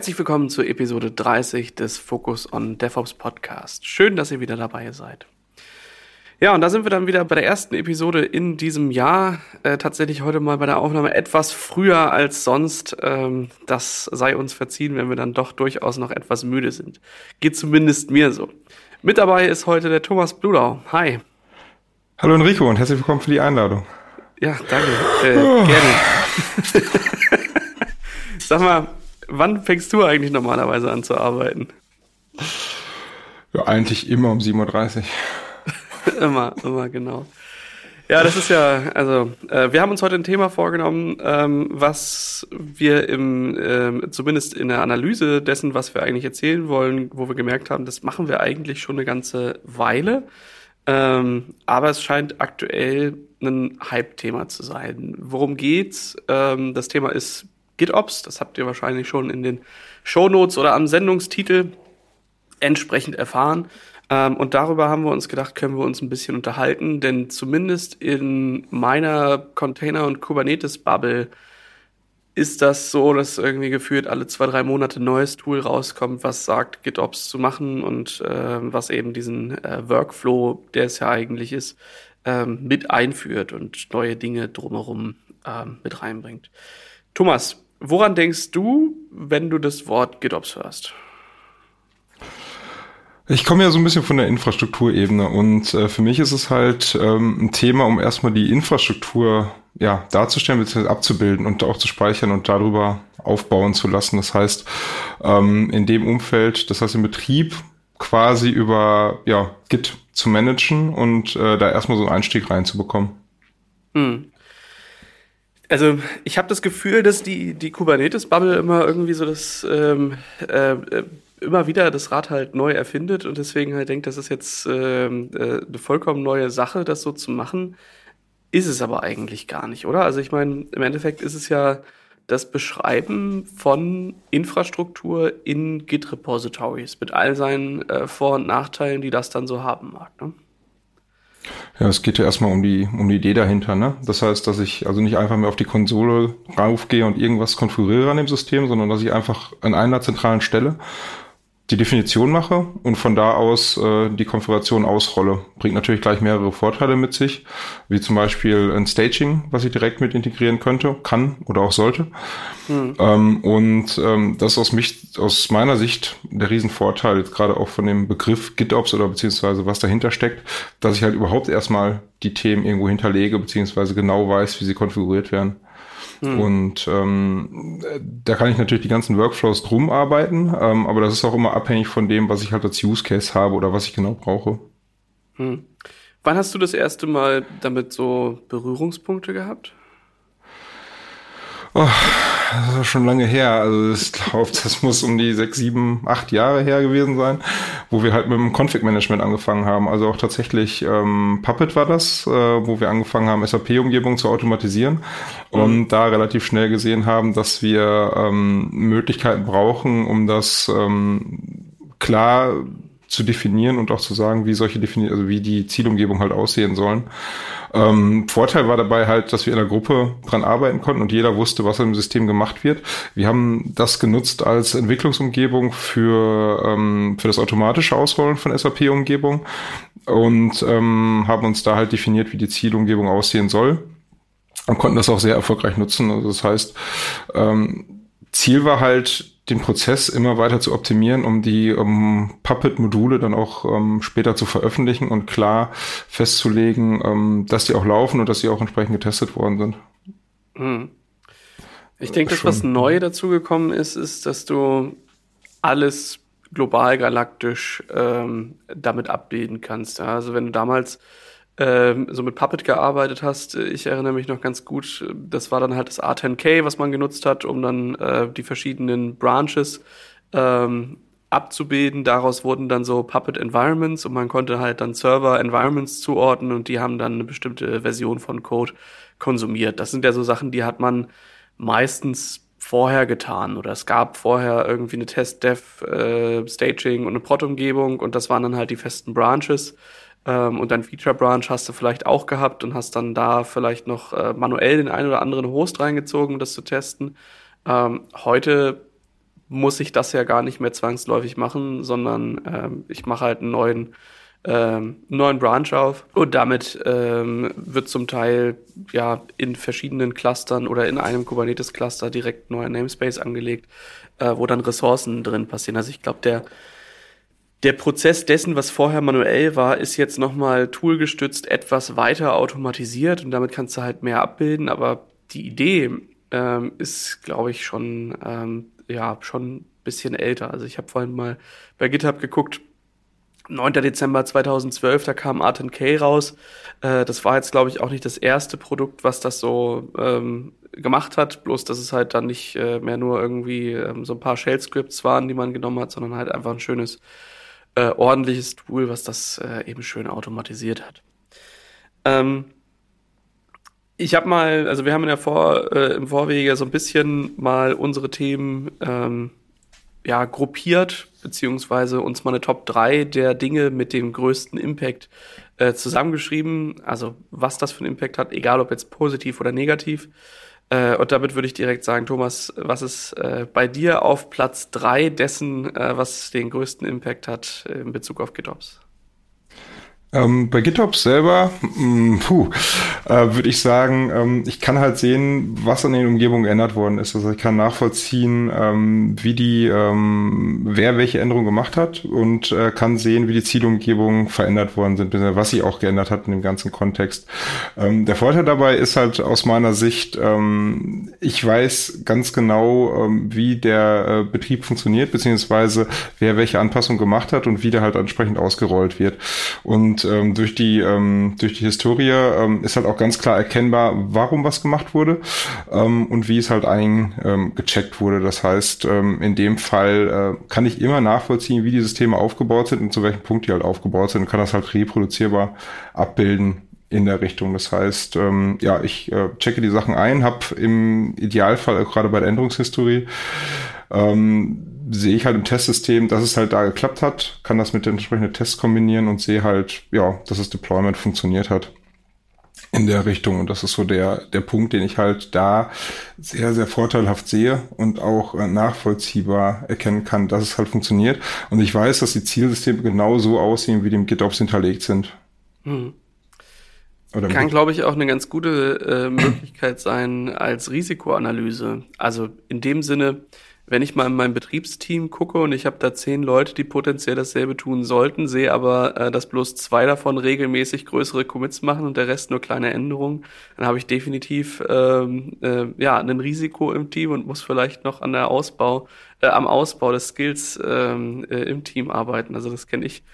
Herzlich willkommen zur Episode 30 des Focus on DevOps Podcast. Schön, dass ihr wieder dabei seid. Ja, und da sind wir dann wieder bei der ersten Episode in diesem Jahr. Äh, tatsächlich heute mal bei der Aufnahme etwas früher als sonst. Ähm, das sei uns verziehen, wenn wir dann doch durchaus noch etwas müde sind. Geht zumindest mir so. Mit dabei ist heute der Thomas Bludau. Hi. Hallo Enrico und herzlich willkommen für die Einladung. Ja, danke. Äh, oh. Gerne. Sag mal, wann fängst du eigentlich normalerweise an zu arbeiten? Ja, eigentlich immer um 7.30 Uhr. immer, immer, genau. Ja, das ist ja, also äh, wir haben uns heute ein Thema vorgenommen, ähm, was wir im, äh, zumindest in der Analyse dessen, was wir eigentlich erzählen wollen, wo wir gemerkt haben, das machen wir eigentlich schon eine ganze Weile. Ähm, aber es scheint aktuell ein Hype-Thema zu sein. Worum geht's? Ähm, das Thema ist GitOps. Das habt ihr wahrscheinlich schon in den Shownotes oder am Sendungstitel entsprechend erfahren. Ähm, und darüber haben wir uns gedacht, können wir uns ein bisschen unterhalten, denn zumindest in meiner Container- und Kubernetes-Bubble ist das so, dass irgendwie gefühlt alle zwei, drei Monate ein neues Tool rauskommt, was sagt, GitOps zu machen und äh, was eben diesen äh, Workflow, der es ja eigentlich ist, ähm, mit einführt und neue Dinge drumherum ähm, mit reinbringt. Thomas, woran denkst du, wenn du das Wort GitOps hörst? Ich komme ja so ein bisschen von der Infrastrukturebene und äh, für mich ist es halt ähm, ein Thema, um erstmal die Infrastruktur ja, darzustellen bzw. abzubilden und auch zu speichern und darüber aufbauen zu lassen. Das heißt, ähm, in dem Umfeld, das heißt im Betrieb quasi über ja, Git zu managen und äh, da erstmal so einen Einstieg reinzubekommen. Hm. Also ich habe das Gefühl, dass die, die Kubernetes-Bubble immer irgendwie so das ähm, äh, äh immer wieder das Rad halt neu erfindet und deswegen halt denkt, das ist jetzt ähm, äh, eine vollkommen neue Sache, das so zu machen. Ist es aber eigentlich gar nicht, oder? Also ich meine, im Endeffekt ist es ja das Beschreiben von Infrastruktur in Git-Repositories mit all seinen äh, Vor- und Nachteilen, die das dann so haben mag. Ne? Ja, es geht ja erstmal um die, um die Idee dahinter, ne? Das heißt, dass ich also nicht einfach mehr auf die Konsole raufgehe und irgendwas konfiguriere an dem System, sondern dass ich einfach an einer zentralen Stelle die Definition mache und von da aus äh, die Konfiguration ausrolle. Bringt natürlich gleich mehrere Vorteile mit sich, wie zum Beispiel ein Staging, was ich direkt mit integrieren könnte, kann oder auch sollte. Mhm. Ähm, und ähm, das ist aus, mich, aus meiner Sicht der Riesenvorteil, jetzt gerade auch von dem Begriff GitOps oder beziehungsweise was dahinter steckt, dass ich halt überhaupt erstmal die Themen irgendwo hinterlege, beziehungsweise genau weiß, wie sie konfiguriert werden. Hm. Und ähm, da kann ich natürlich die ganzen Workflows drum arbeiten, ähm, aber das ist auch immer abhängig von dem, was ich halt als Use Case habe oder was ich genau brauche. Hm. Wann hast du das erste Mal damit so Berührungspunkte gehabt? Oh, das ist schon lange her. Also ich glaube, das muss um die sechs, sieben, acht Jahre her gewesen sein, wo wir halt mit dem Config-Management angefangen haben. Also auch tatsächlich ähm, Puppet war das, äh, wo wir angefangen haben, SAP-Umgebungen zu automatisieren mhm. und da relativ schnell gesehen haben, dass wir ähm, Möglichkeiten brauchen, um das ähm, klar zu definieren und auch zu sagen, wie solche definieren, also wie die Zielumgebung halt aussehen sollen. Ähm, Vorteil war dabei halt, dass wir in der Gruppe dran arbeiten konnten und jeder wusste, was im System gemacht wird. Wir haben das genutzt als Entwicklungsumgebung für, ähm, für das automatische Ausrollen von SAP-Umgebung und ähm, haben uns da halt definiert, wie die Zielumgebung aussehen soll und konnten das auch sehr erfolgreich nutzen. Also das heißt, ähm, Ziel war halt, den Prozess immer weiter zu optimieren, um die um Puppet-Module dann auch ähm, später zu veröffentlichen und klar festzulegen, ähm, dass die auch laufen und dass sie auch entsprechend getestet worden sind. Hm. Ich denke, das, was neu dazugekommen ist, ist, dass du alles global galaktisch ähm, damit abbilden kannst. Also wenn du damals ähm, so mit Puppet gearbeitet hast. Ich erinnere mich noch ganz gut, das war dann halt das A10K, was man genutzt hat, um dann äh, die verschiedenen Branches ähm, abzubilden. Daraus wurden dann so Puppet Environments und man konnte halt dann Server Environments zuordnen und die haben dann eine bestimmte Version von Code konsumiert. Das sind ja so Sachen, die hat man meistens vorher getan oder es gab vorher irgendwie eine Test-Dev, äh, Staging und eine Prot-Umgebung und das waren dann halt die festen Branches. Ähm, und dein Feature Branch hast du vielleicht auch gehabt und hast dann da vielleicht noch äh, manuell den einen oder anderen Host reingezogen, um das zu testen. Ähm, heute muss ich das ja gar nicht mehr zwangsläufig machen, sondern ähm, ich mache halt einen neuen ähm, neuen Branch auf und damit ähm, wird zum Teil ja in verschiedenen Clustern oder in einem Kubernetes Cluster direkt neuer Namespace angelegt, äh, wo dann Ressourcen drin passieren. Also ich glaube, der der Prozess dessen, was vorher manuell war, ist jetzt nochmal toolgestützt etwas weiter automatisiert und damit kannst du halt mehr abbilden. Aber die Idee ähm, ist, glaube ich, schon ähm, ja schon ein bisschen älter. Also ich habe vorhin mal bei GitHub geguckt, 9. Dezember 2012, da kam R10K raus. Äh, das war jetzt, glaube ich, auch nicht das erste Produkt, was das so ähm, gemacht hat. Bloß, dass es halt dann nicht äh, mehr nur irgendwie ähm, so ein paar Shell-Scripts waren, die man genommen hat, sondern halt einfach ein schönes, äh, ordentliches Tool, was das äh, eben schön automatisiert hat. Ähm, ich habe mal, also wir haben ja vor, äh, im Vorwege so ein bisschen mal unsere Themen ähm, ja, gruppiert, beziehungsweise uns mal eine Top 3 der Dinge mit dem größten Impact äh, zusammengeschrieben. Also was das für einen Impact hat, egal ob jetzt positiv oder negativ. Äh, und damit würde ich direkt sagen, Thomas, was ist äh, bei dir auf Platz 3 dessen, äh, was den größten Impact hat in Bezug auf GitOps? Ähm, bei GitHub selber, mh, mm, puh, äh, würde ich sagen, ähm, ich kann halt sehen, was an den Umgebungen geändert worden ist. Also ich kann nachvollziehen, ähm, wie die, ähm, wer welche Änderungen gemacht hat und äh, kann sehen, wie die Zielumgebungen verändert worden sind, was sie auch geändert hat in dem ganzen Kontext. Ähm, der Vorteil dabei ist halt aus meiner Sicht, ähm, ich weiß ganz genau, wie der äh, Betrieb funktioniert, beziehungsweise wer welche Anpassung gemacht hat und wie der halt entsprechend ausgerollt wird. Und und ähm, durch die ähm, durch die Historie ähm, ist halt auch ganz klar erkennbar, warum was gemacht wurde ähm, und wie es halt eingecheckt ähm, wurde. Das heißt, ähm, in dem Fall äh, kann ich immer nachvollziehen, wie die Systeme aufgebaut sind und zu welchem Punkt die halt aufgebaut sind und kann das halt reproduzierbar abbilden in der Richtung. Das heißt, ähm, ja, ich äh, checke die Sachen ein, habe im Idealfall gerade bei der Änderungshistorie ähm, sehe ich halt im Testsystem, dass es halt da geklappt hat, kann das mit den entsprechenden Tests kombinieren und sehe halt, ja, dass das Deployment funktioniert hat in der Richtung. Und das ist so der, der Punkt, den ich halt da sehr, sehr vorteilhaft sehe und auch äh, nachvollziehbar erkennen kann, dass es halt funktioniert. Und ich weiß, dass die Zielsysteme genau so aussehen, wie die im GitOps hinterlegt sind. Hm. Oder Kann, glaube ich, auch eine ganz gute äh, Möglichkeit sein als Risikoanalyse. Also in dem Sinne, wenn ich mal in mein Betriebsteam gucke und ich habe da zehn Leute, die potenziell dasselbe tun sollten, sehe aber, äh, dass bloß zwei davon regelmäßig größere Commits machen und der Rest nur kleine Änderungen, dann habe ich definitiv ähm, äh, ja ein Risiko im Team und muss vielleicht noch an der Ausbau, äh, am Ausbau des Skills ähm, äh, im Team arbeiten. Also das kenne ich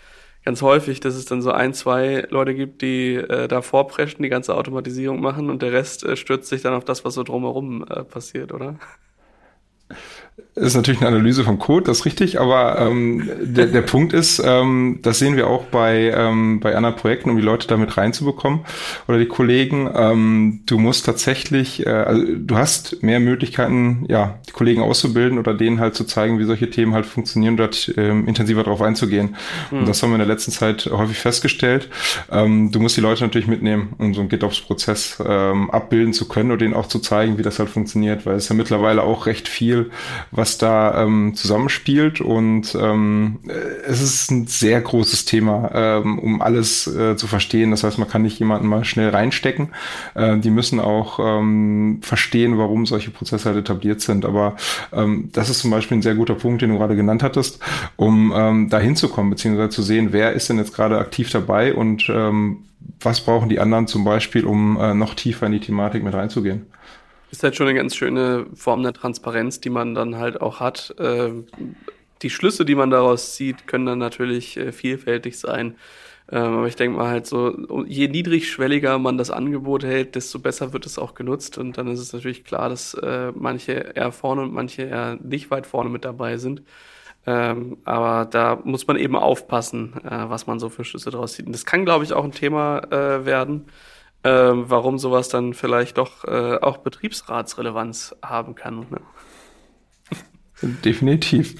ganz häufig, dass es dann so ein, zwei Leute gibt, die äh, da vorpreschen, die ganze Automatisierung machen und der Rest äh, stürzt sich dann auf das, was so drumherum äh, passiert, oder? Ist natürlich eine Analyse vom Code, das ist richtig, aber ähm, der, der Punkt ist, ähm, das sehen wir auch bei, ähm, bei anderen Projekten, um die Leute damit reinzubekommen oder die Kollegen. Ähm, du musst tatsächlich, äh, also du hast mehr Möglichkeiten, ja, die Kollegen auszubilden oder denen halt zu zeigen, wie solche Themen halt funktionieren und dort ähm, intensiver darauf einzugehen. Mhm. Und das haben wir in der letzten Zeit häufig festgestellt. Ähm, du musst die Leute natürlich mitnehmen, um so einen GitOps-Prozess ähm, abbilden zu können und denen auch zu zeigen, wie das halt funktioniert, weil es ja mittlerweile auch recht viel, was da ähm, zusammenspielt und ähm, es ist ein sehr großes Thema, ähm, um alles äh, zu verstehen. Das heißt, man kann nicht jemanden mal schnell reinstecken. Äh, die müssen auch ähm, verstehen, warum solche Prozesse halt etabliert sind. Aber ähm, das ist zum Beispiel ein sehr guter Punkt, den du gerade genannt hattest, um ähm, da hinzukommen, beziehungsweise zu sehen, wer ist denn jetzt gerade aktiv dabei und ähm, was brauchen die anderen zum Beispiel, um äh, noch tiefer in die Thematik mit reinzugehen ist halt schon eine ganz schöne Form der Transparenz, die man dann halt auch hat. Ähm, die Schlüsse, die man daraus zieht, können dann natürlich äh, vielfältig sein. Ähm, aber ich denke mal halt so, je niedrigschwelliger man das Angebot hält, desto besser wird es auch genutzt. Und dann ist es natürlich klar, dass äh, manche eher vorne und manche eher nicht weit vorne mit dabei sind. Ähm, aber da muss man eben aufpassen, äh, was man so für Schlüsse daraus zieht. Und das kann, glaube ich, auch ein Thema werden ähm, warum sowas dann vielleicht doch äh, auch Betriebsratsrelevanz haben kann. Ne? Definitiv.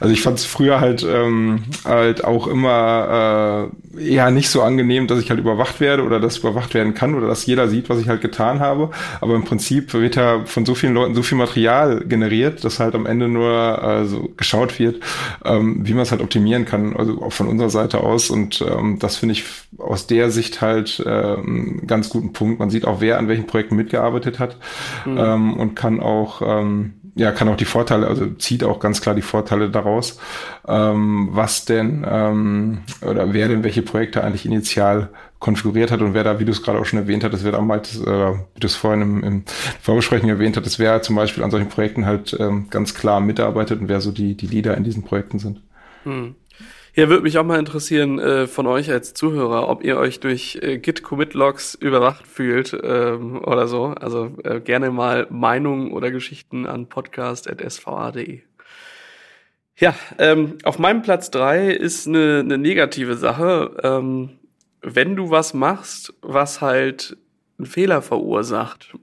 Also ich fand es früher halt ähm, halt auch immer äh, eher nicht so angenehm, dass ich halt überwacht werde oder dass überwacht werden kann oder dass jeder sieht, was ich halt getan habe. Aber im Prinzip wird ja von so vielen Leuten so viel Material generiert, dass halt am Ende nur äh, so geschaut wird, ähm, wie man es halt optimieren kann. Also auch von unserer Seite aus. Und ähm, das finde ich aus der Sicht halt äh, einen ganz guten Punkt. Man sieht auch, wer an welchen Projekten mitgearbeitet hat mhm. ähm, und kann auch ähm, ja, kann auch die Vorteile, also zieht auch ganz klar die Vorteile daraus, ähm, was denn ähm, oder wer denn welche Projekte eigentlich initial konfiguriert hat und wer da, wie du es gerade auch schon erwähnt hattest, wer damals, äh, wie du es vorhin im, im Vorbesprechen erwähnt hattest, wer zum Beispiel an solchen Projekten halt ähm, ganz klar mitarbeitet und wer so die, die Leader in diesen Projekten sind. Hm. Ja, würde mich auch mal interessieren äh, von euch als Zuhörer, ob ihr euch durch äh, Git Commit Logs überwacht fühlt ähm, oder so. Also äh, gerne mal Meinungen oder Geschichten an podcast.sva.de. Ja, ähm, auf meinem Platz drei ist eine, eine negative Sache. Ähm, wenn du was machst, was halt einen Fehler verursacht,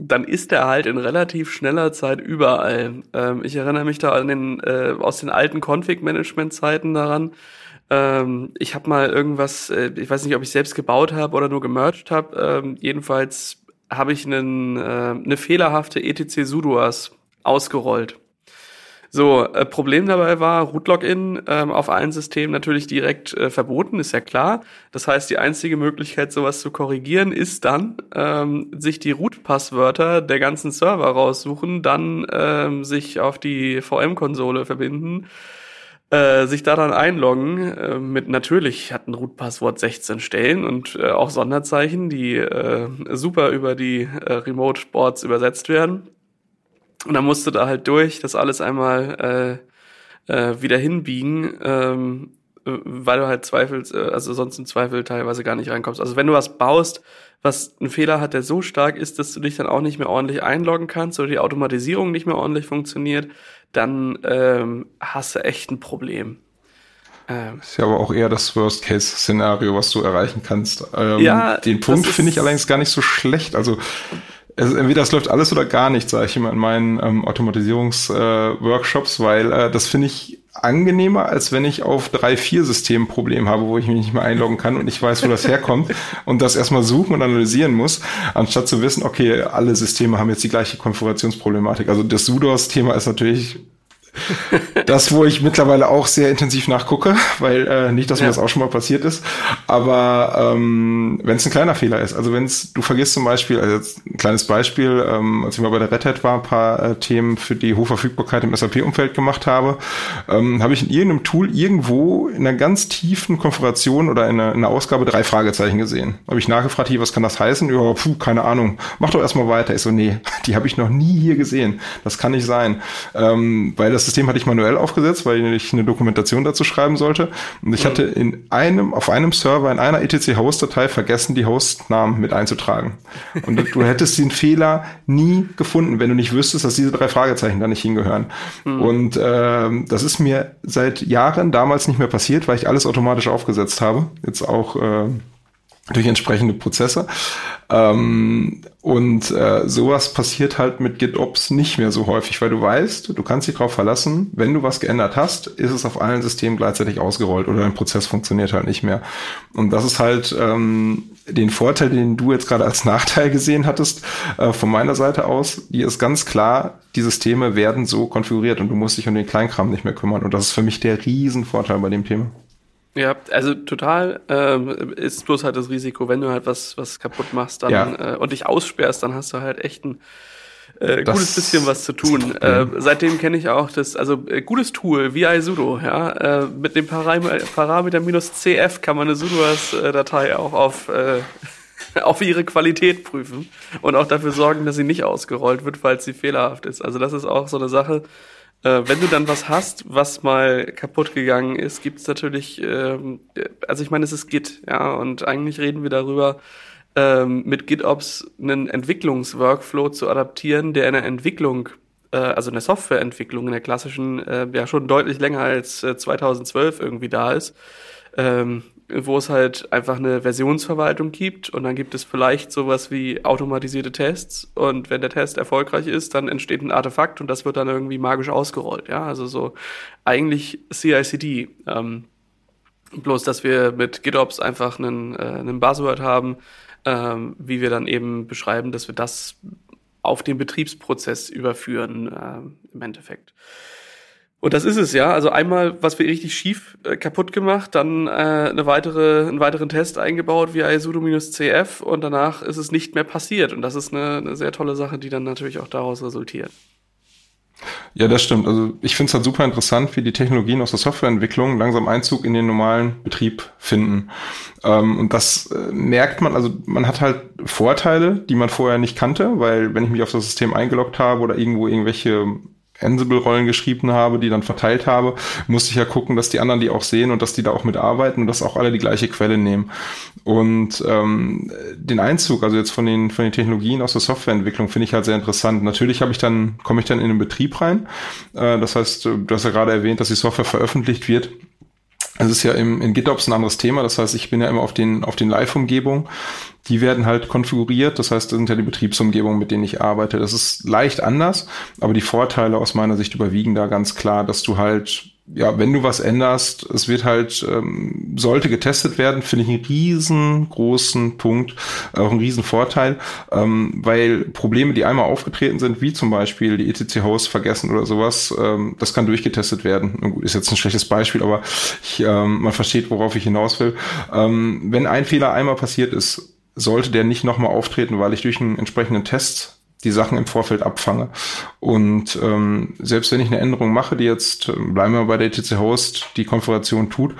dann ist er halt in relativ schneller Zeit überall. Ähm, ich erinnere mich da an den, äh, aus den alten Config-Management-Zeiten daran. Ähm, ich habe mal irgendwas, äh, ich weiß nicht, ob ich selbst gebaut habe oder nur gemerged habe. Ähm, jedenfalls habe ich einen, äh, eine fehlerhafte etc sudoas ausgerollt. So, äh, Problem dabei war, Root-Login ähm, auf allen Systemen natürlich direkt äh, verboten, ist ja klar. Das heißt, die einzige Möglichkeit, sowas zu korrigieren, ist dann, ähm, sich die Root-Passwörter der ganzen Server raussuchen, dann ähm, sich auf die VM-Konsole verbinden, äh, sich da dann einloggen äh, mit natürlich hat ein Root-Passwort 16 Stellen und äh, auch Sonderzeichen, die äh, super über die äh, Remote-Boards übersetzt werden und dann musst du da halt durch, das alles einmal äh, äh, wieder hinbiegen, ähm, weil du halt zweifelst, äh, also sonst im Zweifel teilweise gar nicht reinkommst. Also wenn du was baust, was einen Fehler hat, der so stark ist, dass du dich dann auch nicht mehr ordentlich einloggen kannst oder die Automatisierung nicht mehr ordentlich funktioniert, dann ähm, hast du echt ein Problem. Ähm, ist ja aber auch eher das Worst-Case-Szenario, was du erreichen kannst. Ähm, ja, den Punkt finde ich allerdings gar nicht so schlecht. Also also entweder es läuft alles oder gar nicht, sage ich immer in meinen ähm, Automatisierungsworkshops, äh, weil äh, das finde ich angenehmer, als wenn ich auf drei, vier Systemen Problem habe, wo ich mich nicht mehr einloggen kann und ich weiß, wo das herkommt und das erstmal suchen und analysieren muss, anstatt zu wissen, okay, alle Systeme haben jetzt die gleiche Konfigurationsproblematik. Also das Sudos-Thema ist natürlich das, wo ich mittlerweile auch sehr intensiv nachgucke, weil äh, nicht, dass mir das auch schon mal passiert ist. Aber ähm, wenn es ein kleiner Fehler ist, also wenn es, du vergisst zum Beispiel, also jetzt ein kleines Beispiel, ähm, als ich mal bei der Red Hat war, ein paar äh, Themen für die Hochverfügbarkeit im SAP-Umfeld gemacht habe, ähm, habe ich in irgendeinem Tool irgendwo in einer ganz tiefen Konfiguration oder in einer, in einer Ausgabe drei Fragezeichen gesehen. Habe ich nachgefragt, hier, was kann das heißen? Ja, puh, keine Ahnung. Mach doch erstmal weiter. Ich so, nee, die habe ich noch nie hier gesehen. Das kann nicht sein. Ähm, weil das das System hatte ich manuell aufgesetzt, weil ich eine Dokumentation dazu schreiben sollte. Und ich mhm. hatte in einem, auf einem Server in einer etc-Host-Datei vergessen, die Hostnamen mit einzutragen. Und du hättest den Fehler nie gefunden, wenn du nicht wüsstest, dass diese drei Fragezeichen da nicht hingehören. Mhm. Und äh, das ist mir seit Jahren damals nicht mehr passiert, weil ich alles automatisch aufgesetzt habe. Jetzt auch äh, durch entsprechende Prozesse. Ähm, und äh, sowas passiert halt mit GitOps nicht mehr so häufig, weil du weißt, du kannst dich darauf verlassen, wenn du was geändert hast, ist es auf allen Systemen gleichzeitig ausgerollt oder dein Prozess funktioniert halt nicht mehr. Und das ist halt ähm, den Vorteil, den du jetzt gerade als Nachteil gesehen hattest, äh, von meiner Seite aus, die ist ganz klar, die Systeme werden so konfiguriert und du musst dich um den Kleinkram nicht mehr kümmern. Und das ist für mich der Riesenvorteil bei dem Thema. Ja, also total ähm, ist bloß halt das Risiko, wenn du halt was, was kaputt machst dann, ja. äh, und dich aussperrst, dann hast du halt echt ein äh, gutes bisschen was zu tun. Äh, seitdem kenne ich auch das, also äh, gutes Tool, VI Sudo, ja. Äh, mit dem Param Parameter minus CF kann man eine Sudoers-Datei auch auf, äh, auf ihre Qualität prüfen und auch dafür sorgen, dass sie nicht ausgerollt wird, falls sie fehlerhaft ist. Also das ist auch so eine Sache, äh, wenn du dann was hast, was mal kaputt gegangen ist, gibt's natürlich, ähm, also ich meine, es ist Git, ja, und eigentlich reden wir darüber, ähm, mit GitOps einen Entwicklungsworkflow zu adaptieren, der in der Entwicklung, äh, also in der Softwareentwicklung, in der klassischen, äh, ja schon deutlich länger als äh, 2012 irgendwie da ist. Ähm, wo es halt einfach eine Versionsverwaltung gibt und dann gibt es vielleicht sowas wie automatisierte Tests und wenn der Test erfolgreich ist, dann entsteht ein Artefakt und das wird dann irgendwie magisch ausgerollt. Ja, also so eigentlich CI/CD. Ähm, bloß, dass wir mit GitOps einfach einen, äh, einen Buzzword haben, ähm, wie wir dann eben beschreiben, dass wir das auf den Betriebsprozess überführen äh, im Endeffekt. Und das ist es ja. Also einmal, was wir richtig schief äh, kaputt gemacht, dann äh, eine weitere, einen weiteren Test eingebaut via sudo-cf und danach ist es nicht mehr passiert. Und das ist eine, eine sehr tolle Sache, die dann natürlich auch daraus resultiert. Ja, das stimmt. Also ich finde es halt super interessant, wie die Technologien aus der Softwareentwicklung langsam Einzug in den normalen Betrieb finden. Ähm, und das äh, merkt man, also man hat halt Vorteile, die man vorher nicht kannte, weil wenn ich mich auf das System eingeloggt habe oder irgendwo irgendwelche Ansible-Rollen geschrieben habe, die dann verteilt habe, musste ich ja gucken, dass die anderen die auch sehen und dass die da auch mitarbeiten und dass auch alle die gleiche Quelle nehmen. Und ähm, den Einzug, also jetzt von den von den Technologien aus der Softwareentwicklung, finde ich halt sehr interessant. Natürlich habe ich dann komme ich dann in den Betrieb rein. Äh, das heißt, du hast ja gerade erwähnt, dass die Software veröffentlicht wird es ist ja im, in GitOps ein anderes Thema. Das heißt, ich bin ja immer auf den, auf den Live-Umgebungen. Die werden halt konfiguriert. Das heißt, das sind ja die Betriebsumgebungen, mit denen ich arbeite. Das ist leicht anders, aber die Vorteile aus meiner Sicht überwiegen da ganz klar, dass du halt ja, wenn du was änderst, es wird halt, ähm, sollte getestet werden, finde ich einen riesengroßen Punkt, auch einen riesen Vorteil, ähm, weil Probleme, die einmal aufgetreten sind, wie zum Beispiel die ETC-Host vergessen oder sowas, ähm, das kann durchgetestet werden. Ist jetzt ein schlechtes Beispiel, aber ich, ähm, man versteht, worauf ich hinaus will. Ähm, wenn ein Fehler einmal passiert ist, sollte der nicht nochmal auftreten, weil ich durch einen entsprechenden Test die Sachen im Vorfeld abfange. Und ähm, selbst wenn ich eine Änderung mache, die jetzt, ähm, bleiben wir bei der ETC Host, die Konfiguration tut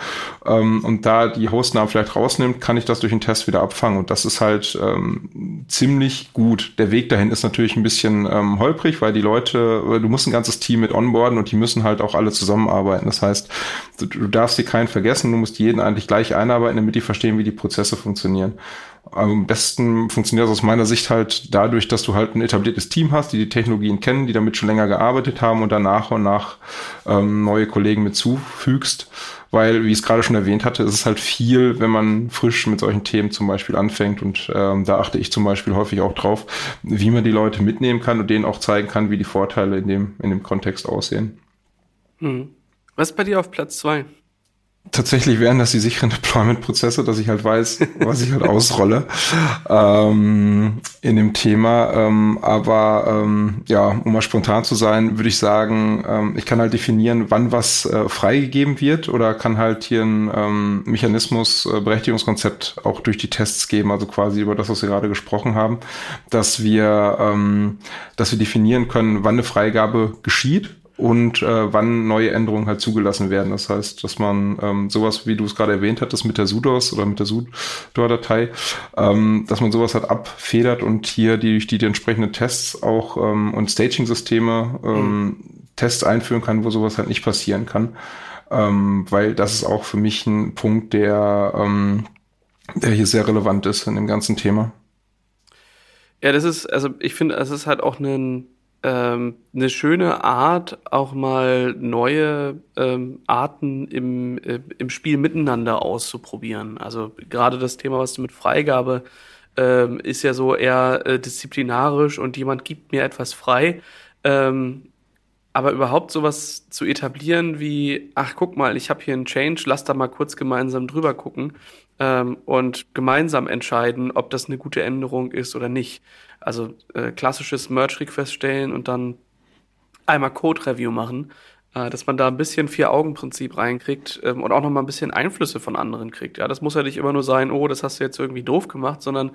ähm, und da die Hostnamen vielleicht rausnimmt, kann ich das durch einen Test wieder abfangen. Und das ist halt ähm, ziemlich gut. Der Weg dahin ist natürlich ein bisschen ähm, holprig, weil die Leute, du musst ein ganzes Team mit onboarden und die müssen halt auch alle zusammenarbeiten. Das heißt, du, du darfst hier keinen vergessen, du musst jeden eigentlich gleich einarbeiten, damit die verstehen, wie die Prozesse funktionieren. Am besten funktioniert das aus meiner Sicht halt dadurch, dass du halt ein etabliertes Team hast, die die Technologien kennen, die damit schon länger gearbeitet haben und dann nach und nach ähm, neue Kollegen mit zufügst. Weil, wie ich es gerade schon erwähnt hatte, ist es halt viel, wenn man frisch mit solchen Themen zum Beispiel anfängt. Und ähm, da achte ich zum Beispiel häufig auch drauf, wie man die Leute mitnehmen kann und denen auch zeigen kann, wie die Vorteile in dem, in dem Kontext aussehen. Hm. Was ist bei dir auf Platz zwei? Tatsächlich wären das die sicheren Deployment-Prozesse, dass ich halt weiß, was ich halt ausrolle ähm, in dem Thema. Ähm, aber ähm, ja, um mal spontan zu sein, würde ich sagen, ähm, ich kann halt definieren, wann was äh, freigegeben wird oder kann halt hier ein ähm, Mechanismus, äh, Berechtigungskonzept auch durch die Tests geben, also quasi über das, was wir gerade gesprochen haben, dass wir, ähm, dass wir definieren können, wann eine Freigabe geschieht und äh, wann neue Änderungen halt zugelassen werden. Das heißt, dass man ähm, sowas, wie du es gerade erwähnt hattest, mit der sudos oder mit der sudo-Datei, ähm, dass man sowas halt abfedert und hier die, durch die, die entsprechenden Tests auch ähm, und Staging-Systeme ähm, mhm. Tests einführen kann, wo sowas halt nicht passieren kann. Ähm, weil das ist auch für mich ein Punkt, der, ähm, der hier sehr relevant ist in dem ganzen Thema. Ja, das ist, also ich finde, es ist halt auch ein ähm, eine schöne Art, auch mal neue ähm, Arten im, äh, im Spiel miteinander auszuprobieren. Also gerade das Thema, was du mit Freigabe ähm, ist ja so eher äh, disziplinarisch und jemand gibt mir etwas frei. Ähm, aber überhaupt sowas zu etablieren wie, ach guck mal, ich habe hier einen Change, lass da mal kurz gemeinsam drüber gucken ähm, und gemeinsam entscheiden, ob das eine gute Änderung ist oder nicht. Also äh, klassisches Merge-Request stellen und dann einmal Code-Review machen, äh, dass man da ein bisschen Vier-Augen-Prinzip reinkriegt ähm, und auch noch mal ein bisschen Einflüsse von anderen kriegt. Ja, das muss ja nicht immer nur sein, oh, das hast du jetzt irgendwie doof gemacht, sondern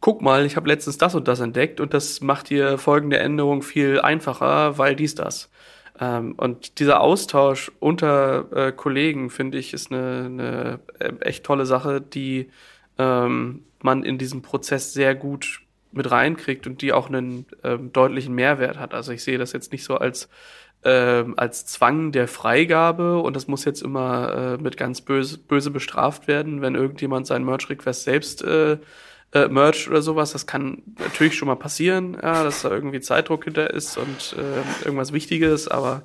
guck mal, ich habe letztens das und das entdeckt und das macht dir folgende Änderung viel einfacher, weil dies das. Ähm, und dieser Austausch unter äh, Kollegen, finde ich, ist eine, eine äh, echt tolle Sache, die ähm, man in diesem Prozess sehr gut mit reinkriegt und die auch einen ähm, deutlichen Mehrwert hat. Also ich sehe das jetzt nicht so als ähm, als Zwang der Freigabe und das muss jetzt immer äh, mit ganz böse, böse bestraft werden, wenn irgendjemand seinen Merge-Request selbst äh, äh, mercht oder sowas. Das kann natürlich schon mal passieren, ja, dass da irgendwie Zeitdruck hinter ist und äh, irgendwas Wichtiges, aber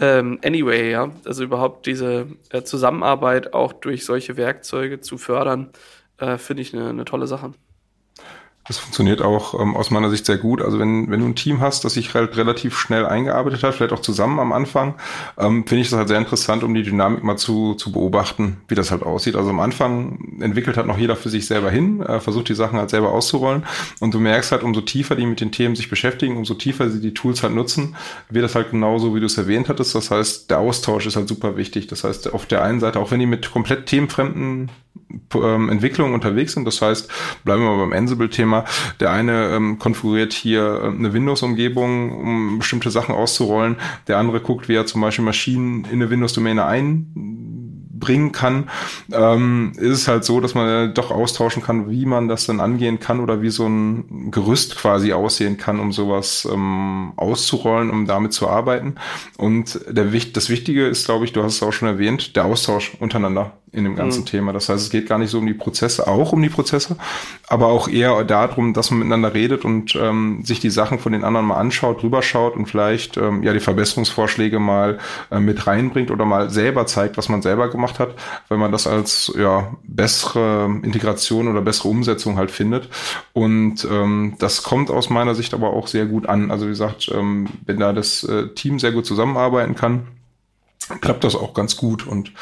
Ähm, anyway, ja, also überhaupt diese äh, Zusammenarbeit auch durch solche Werkzeuge zu fördern, äh, finde ich eine ne tolle Sache. Das funktioniert auch ähm, aus meiner Sicht sehr gut. Also wenn, wenn du ein Team hast, das sich halt relativ schnell eingearbeitet hat, vielleicht auch zusammen am Anfang, ähm, finde ich das halt sehr interessant, um die Dynamik mal zu, zu beobachten, wie das halt aussieht. Also am Anfang entwickelt halt noch jeder für sich selber hin, äh, versucht die Sachen halt selber auszurollen und du merkst halt, umso tiefer die mit den Themen sich beschäftigen, umso tiefer sie die Tools halt nutzen, wird das halt genauso, wie du es erwähnt hattest. Das heißt, der Austausch ist halt super wichtig. Das heißt, auf der einen Seite, auch wenn die mit komplett themenfremden ähm, Entwicklungen unterwegs sind. Das heißt, bleiben wir mal beim Ansible-Thema. Der eine ähm, konfiguriert hier äh, eine Windows-Umgebung, um bestimmte Sachen auszurollen. Der andere guckt, wie er zum Beispiel Maschinen in eine Windows-Domäne einbringen kann, ähm, ist es halt so, dass man doch austauschen kann, wie man das dann angehen kann oder wie so ein Gerüst quasi aussehen kann, um sowas ähm, auszurollen, um damit zu arbeiten. Und der, das Wichtige ist, glaube ich, du hast es auch schon erwähnt, der Austausch untereinander in dem ganzen mhm. Thema. Das heißt, es geht gar nicht so um die Prozesse, auch um die Prozesse, aber auch eher darum, dass man miteinander redet und ähm, sich die Sachen von den anderen mal anschaut, rüberschaut und vielleicht ähm, ja die Verbesserungsvorschläge mal äh, mit reinbringt oder mal selber zeigt, was man selber gemacht hat, wenn man das als ja bessere Integration oder bessere Umsetzung halt findet. Und ähm, das kommt aus meiner Sicht aber auch sehr gut an. Also wie gesagt, ähm, wenn da das äh, Team sehr gut zusammenarbeiten kann, klappt das auch ganz gut und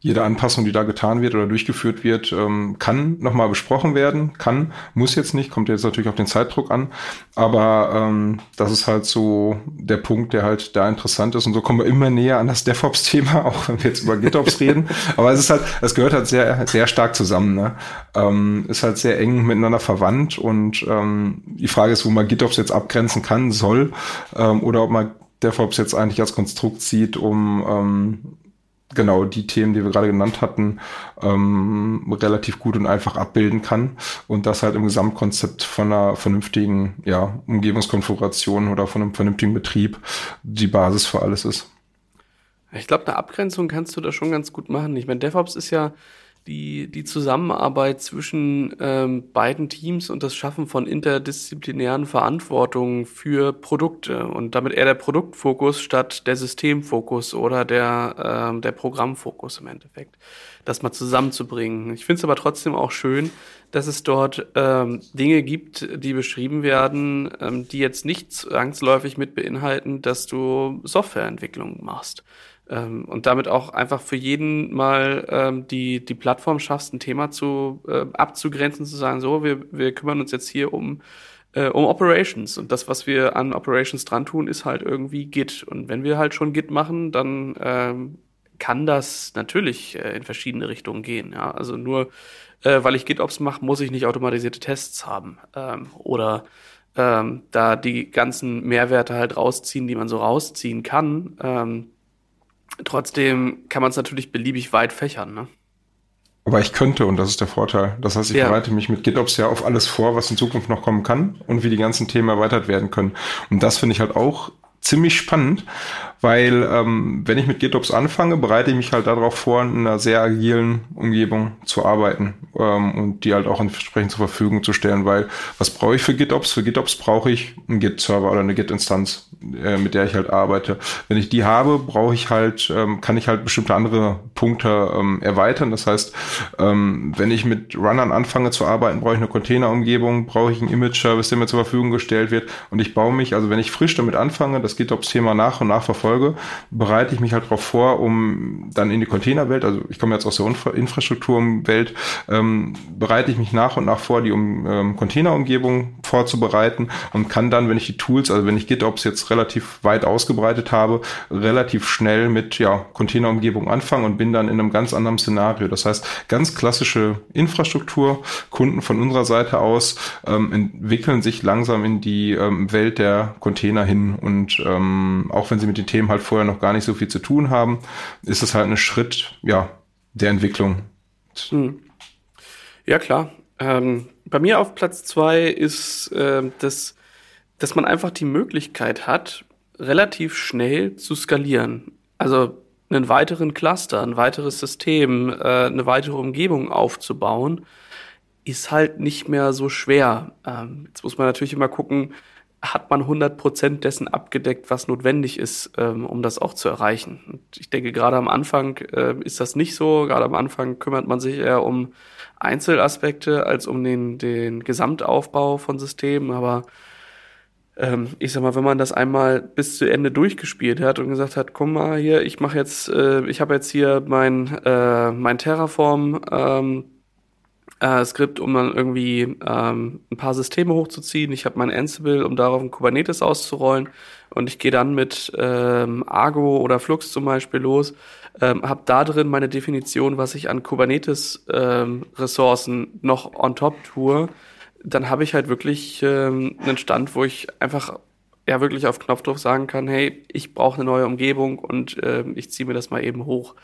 jede Anpassung, die da getan wird oder durchgeführt wird, ähm, kann nochmal besprochen werden, kann, muss jetzt nicht, kommt jetzt natürlich auf den Zeitdruck an, aber ähm, das ist halt so der Punkt, der halt da interessant ist. Und so kommen wir immer näher an das DevOps-Thema, auch wenn wir jetzt über GitOps reden, aber es ist halt, es gehört halt sehr, sehr stark zusammen, ne? ähm, ist halt sehr eng miteinander verwandt. Und ähm, die Frage ist, wo man GitOps jetzt abgrenzen kann, soll ähm, oder ob man DevOps jetzt eigentlich als Konstrukt sieht, um ähm, genau die Themen, die wir gerade genannt hatten, ähm, relativ gut und einfach abbilden kann und das halt im Gesamtkonzept von einer vernünftigen ja, Umgebungskonfiguration oder von einem vernünftigen Betrieb die Basis für alles ist. Ich glaube, eine Abgrenzung kannst du da schon ganz gut machen. Ich meine, DevOps ist ja die, die Zusammenarbeit zwischen ähm, beiden Teams und das Schaffen von interdisziplinären Verantwortungen für Produkte und damit eher der Produktfokus statt der Systemfokus oder der, ähm, der Programmfokus im Endeffekt, das mal zusammenzubringen. Ich finde es aber trotzdem auch schön, dass es dort ähm, Dinge gibt, die beschrieben werden, ähm, die jetzt nicht zwangsläufig mit beinhalten, dass du Softwareentwicklung machst ähm, und damit auch einfach für jeden mal ähm, die, die Plattform schaffst, ein Thema zu äh, abzugrenzen, zu sagen, so, wir, wir kümmern uns jetzt hier um äh, um Operations und das, was wir an Operations dran tun, ist halt irgendwie Git. Und wenn wir halt schon Git machen, dann ähm, kann das natürlich äh, in verschiedene Richtungen gehen. Ja? Also nur äh, weil ich GitOps mache, muss ich nicht automatisierte Tests haben ähm, oder ähm, da die ganzen Mehrwerte halt rausziehen, die man so rausziehen kann. Ähm, Trotzdem kann man es natürlich beliebig weit fächern, ne? Aber ich könnte, und das ist der Vorteil. Das heißt, ich ja. bereite mich mit GitOps ja auf alles vor, was in Zukunft noch kommen kann und wie die ganzen Themen erweitert werden können. Und das finde ich halt auch ziemlich spannend, weil ähm, wenn ich mit GitOps anfange, bereite ich mich halt darauf vor, in einer sehr agilen Umgebung zu arbeiten ähm, und die halt auch entsprechend zur Verfügung zu stellen, weil was brauche ich für GitOps? Für GitOps brauche ich einen Git-Server oder eine Git-Instanz, äh, mit der ich halt arbeite. Wenn ich die habe, brauche ich halt, ähm, kann ich halt bestimmte andere Punkte ähm, erweitern. Das heißt, ähm, wenn ich mit Runnern anfange zu arbeiten, brauche ich eine Container-Umgebung, brauche ich einen Image-Service, der mir zur Verfügung gestellt wird und ich baue mich, also wenn ich frisch damit anfange, das GitOps-Thema nach und nach verfolge, bereite ich mich halt darauf vor, um dann in die Containerwelt, also ich komme jetzt aus der Infra Infrastrukturwelt, ähm, bereite ich mich nach und nach vor, die um, ähm, Containerumgebung vorzubereiten und kann dann, wenn ich die Tools, also wenn ich GitOps jetzt relativ weit ausgebreitet habe, relativ schnell mit ja, Containerumgebung anfangen und bin dann in einem ganz anderen Szenario. Das heißt, ganz klassische Infrastruktur, Kunden von unserer Seite aus ähm, entwickeln sich langsam in die ähm, Welt der Container hin und ähm, auch wenn sie mit den Themen halt vorher noch gar nicht so viel zu tun haben, ist es halt ein Schritt, ja, der Entwicklung. Hm. Ja, klar. Ähm, bei mir auf Platz zwei ist äh, das, dass man einfach die Möglichkeit hat, relativ schnell zu skalieren. Also einen weiteren Cluster, ein weiteres System, äh, eine weitere Umgebung aufzubauen, ist halt nicht mehr so schwer. Ähm, jetzt muss man natürlich immer gucken, hat man 100% dessen abgedeckt, was notwendig ist, ähm, um das auch zu erreichen. Und ich denke, gerade am Anfang äh, ist das nicht so. Gerade am Anfang kümmert man sich eher um Einzelaspekte als um den, den Gesamtaufbau von Systemen. Aber ähm, ich sag mal, wenn man das einmal bis zu Ende durchgespielt hat und gesagt hat, komm mal hier, ich mache jetzt, äh, ich habe jetzt hier mein, äh, mein Terraform ähm, äh, Skript, um dann irgendwie ähm, ein paar Systeme hochzuziehen. Ich habe mein Ansible, um darauf ein Kubernetes auszurollen. Und ich gehe dann mit ähm, Argo oder Flux zum Beispiel los, ähm, habe da drin meine Definition, was ich an Kubernetes-Ressourcen ähm, noch on top tue. Dann habe ich halt wirklich ähm, einen Stand, wo ich einfach ja wirklich auf Knopfdruck sagen kann, hey, ich brauche eine neue Umgebung und äh, ich ziehe mir das mal eben hoch.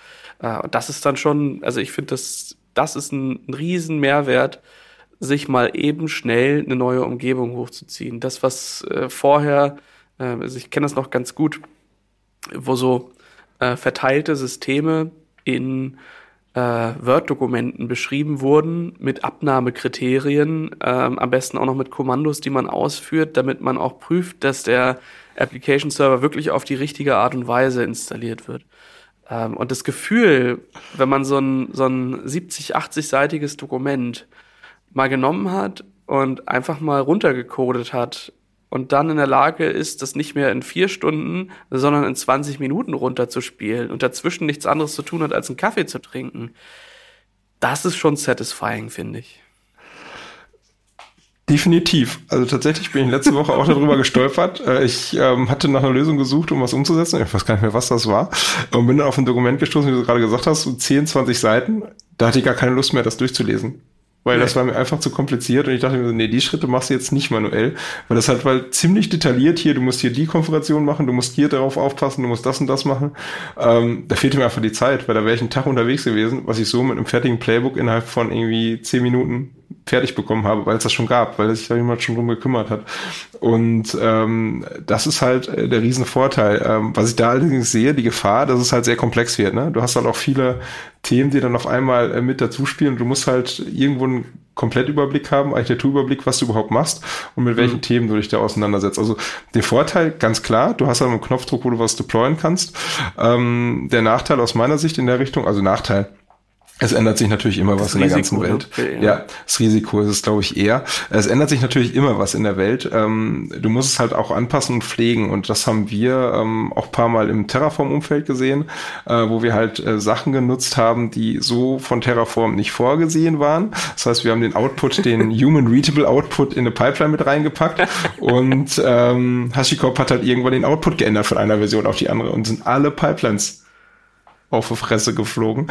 Äh, und das ist dann schon, also ich finde das das ist ein, ein riesen Mehrwert, sich mal eben schnell eine neue Umgebung hochzuziehen. Das, was äh, vorher, äh, also ich kenne das noch ganz gut, wo so äh, verteilte Systeme in äh, Word-Dokumenten beschrieben wurden mit Abnahmekriterien, ähm, am besten auch noch mit Kommandos, die man ausführt, damit man auch prüft, dass der Application Server wirklich auf die richtige Art und Weise installiert wird. Ähm, und das Gefühl, wenn man so ein, so ein 70, 80-seitiges Dokument mal genommen hat und einfach mal runtergecodet hat und dann in der Lage ist, das nicht mehr in vier Stunden, sondern in 20 Minuten runterzuspielen und dazwischen nichts anderes zu tun hat, als einen Kaffee zu trinken, das ist schon satisfying, finde ich. Definitiv. Also tatsächlich bin ich letzte Woche auch darüber gestolpert. Äh, ich ähm, hatte nach einer Lösung gesucht, um was umzusetzen. Ich weiß gar nicht mehr, was das war. Und bin dann auf ein Dokument gestoßen, wie du gerade gesagt hast, so 10, 20 Seiten. Da hatte ich gar keine Lust mehr, das durchzulesen. Weil nee. das war mir einfach zu kompliziert und ich dachte mir, nee, die Schritte machst du jetzt nicht manuell, weil das halt weil ziemlich detailliert hier, du musst hier die Konfiguration machen, du musst hier darauf aufpassen, du musst das und das machen. Ähm, da fehlte mir einfach die Zeit, weil da wäre ich einen Tag unterwegs gewesen, was ich so mit einem fertigen Playbook innerhalb von irgendwie zehn Minuten fertig bekommen habe, weil es das schon gab, weil sich da jemand schon drum gekümmert hat. Und ähm, das ist halt äh, der Riesenvorteil. Ähm, was ich da allerdings sehe, die Gefahr, dass es halt sehr komplex wird. Ne? Du hast halt auch viele Themen, die dann auf einmal äh, mit dazu spielen. Du musst halt irgendwo einen Komplettüberblick haben, Architekturüberblick, was du überhaupt machst und mit welchen mhm. Themen du dich da auseinandersetzt. Also der Vorteil, ganz klar, du hast halt einen Knopfdruck, wo du was deployen kannst. Ähm, der Nachteil aus meiner Sicht in der Richtung, also Nachteil, es ändert sich natürlich immer was das in der ganzen Welt. Okay, ja. ja. das Risiko ist es, glaube ich, eher. Es ändert sich natürlich immer was in der Welt. Ähm, du musst es halt auch anpassen und pflegen. Und das haben wir ähm, auch paar Mal im Terraform-Umfeld gesehen, äh, wo wir halt äh, Sachen genutzt haben, die so von Terraform nicht vorgesehen waren. Das heißt, wir haben den Output, den Human Readable Output in eine Pipeline mit reingepackt. und ähm, HashiCorp hat halt irgendwann den Output geändert von einer Version auf die andere und sind alle Pipelines auf die Fresse geflogen.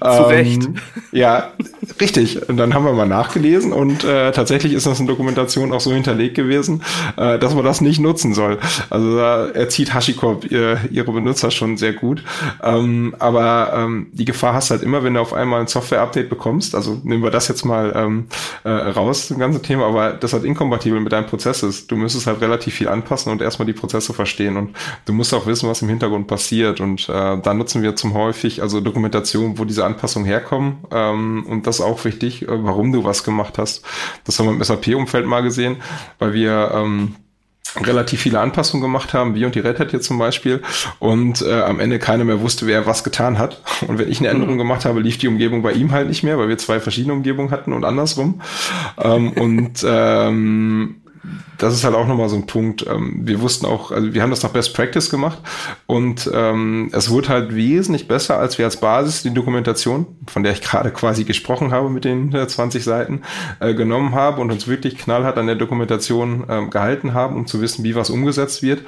Zu ähm, Recht. Ja, richtig. Und dann haben wir mal nachgelesen und äh, tatsächlich ist das in Dokumentation auch so hinterlegt gewesen, äh, dass man das nicht nutzen soll. Also da erzieht HashiCorp ihr, ihre Benutzer schon sehr gut. Ähm, aber ähm, die Gefahr hast halt immer, wenn du auf einmal ein Software-Update bekommst. Also nehmen wir das jetzt mal ähm, äh, raus, das ganze Thema, aber das halt inkompatibel mit deinem Prozess ist. Du müsstest halt relativ viel anpassen und erstmal die Prozesse verstehen und du musst auch wissen, was im Hintergrund passiert. Und äh, da nutzen wir zum häufig, also Dokumentation, wo diese Anpassungen herkommen. Ähm, und das ist auch wichtig, äh, warum du was gemacht hast. Das haben wir im SAP-Umfeld mal gesehen, weil wir ähm, relativ viele Anpassungen gemacht haben, wir und die Red Hat hier zum Beispiel, und äh, am Ende keiner mehr wusste, wer was getan hat. Und wenn ich eine Änderung mhm. gemacht habe, lief die Umgebung bei ihm halt nicht mehr, weil wir zwei verschiedene Umgebungen hatten und andersrum. ähm, und ähm, das ist halt auch nochmal so ein Punkt. Ähm, wir wussten auch, also wir haben das nach Best Practice gemacht und ähm, es wurde halt wesentlich besser, als wir als Basis die Dokumentation, von der ich gerade quasi gesprochen habe mit den 20 äh, Seiten, äh, genommen haben und uns wirklich knallhart an der Dokumentation ähm, gehalten haben, um zu wissen, wie was umgesetzt wird,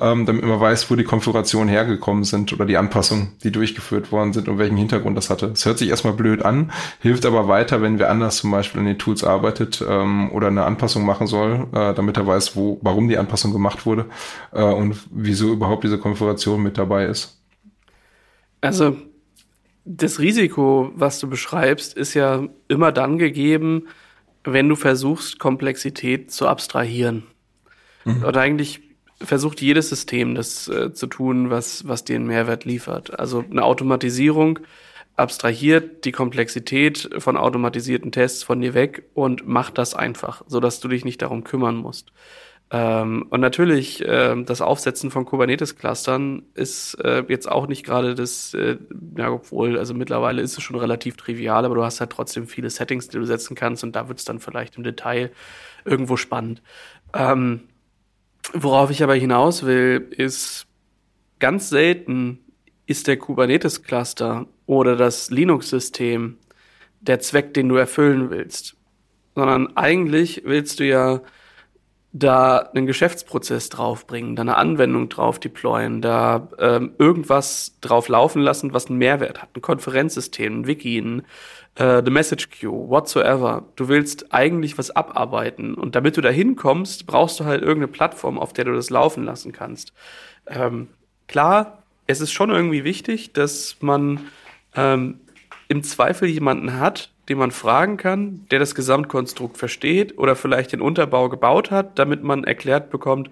ähm, damit man weiß, wo die Konfigurationen hergekommen sind oder die Anpassungen, die durchgeführt worden sind und welchen Hintergrund das hatte. Es hört sich erstmal blöd an, hilft aber weiter, wenn wir anders zum Beispiel an den Tools arbeitet ähm, oder eine Anpassung machen soll, äh, damit damit er weiß, wo, warum die Anpassung gemacht wurde äh, und wieso überhaupt diese Konfiguration mit dabei ist. Also das Risiko, was du beschreibst, ist ja immer dann gegeben, wenn du versuchst, Komplexität zu abstrahieren. Mhm. Oder eigentlich versucht jedes System das äh, zu tun, was, was dir einen Mehrwert liefert. Also eine Automatisierung abstrahiert die Komplexität von automatisierten Tests von dir weg und macht das einfach, so dass du dich nicht darum kümmern musst. Ähm, und natürlich, äh, das Aufsetzen von Kubernetes-Clustern ist äh, jetzt auch nicht gerade das, äh, ja, obwohl, also mittlerweile ist es schon relativ trivial, aber du hast halt trotzdem viele Settings, die du setzen kannst und da wird es dann vielleicht im Detail irgendwo spannend. Ähm, worauf ich aber hinaus will, ist ganz selten ist der Kubernetes-Cluster oder das Linux-System der Zweck, den du erfüllen willst, sondern eigentlich willst du ja da einen Geschäftsprozess draufbringen, da eine Anwendung drauf deployen, da ähm, irgendwas drauf laufen lassen, was einen Mehrwert hat, ein Konferenzsystem, ein Wiki, ein äh, The Message Queue, whatsoever. Du willst eigentlich was abarbeiten und damit du da hinkommst, brauchst du halt irgendeine Plattform, auf der du das laufen lassen kannst. Ähm, klar, es ist schon irgendwie wichtig, dass man ähm, im Zweifel jemanden hat, den man fragen kann, der das Gesamtkonstrukt versteht oder vielleicht den Unterbau gebaut hat, damit man erklärt bekommt,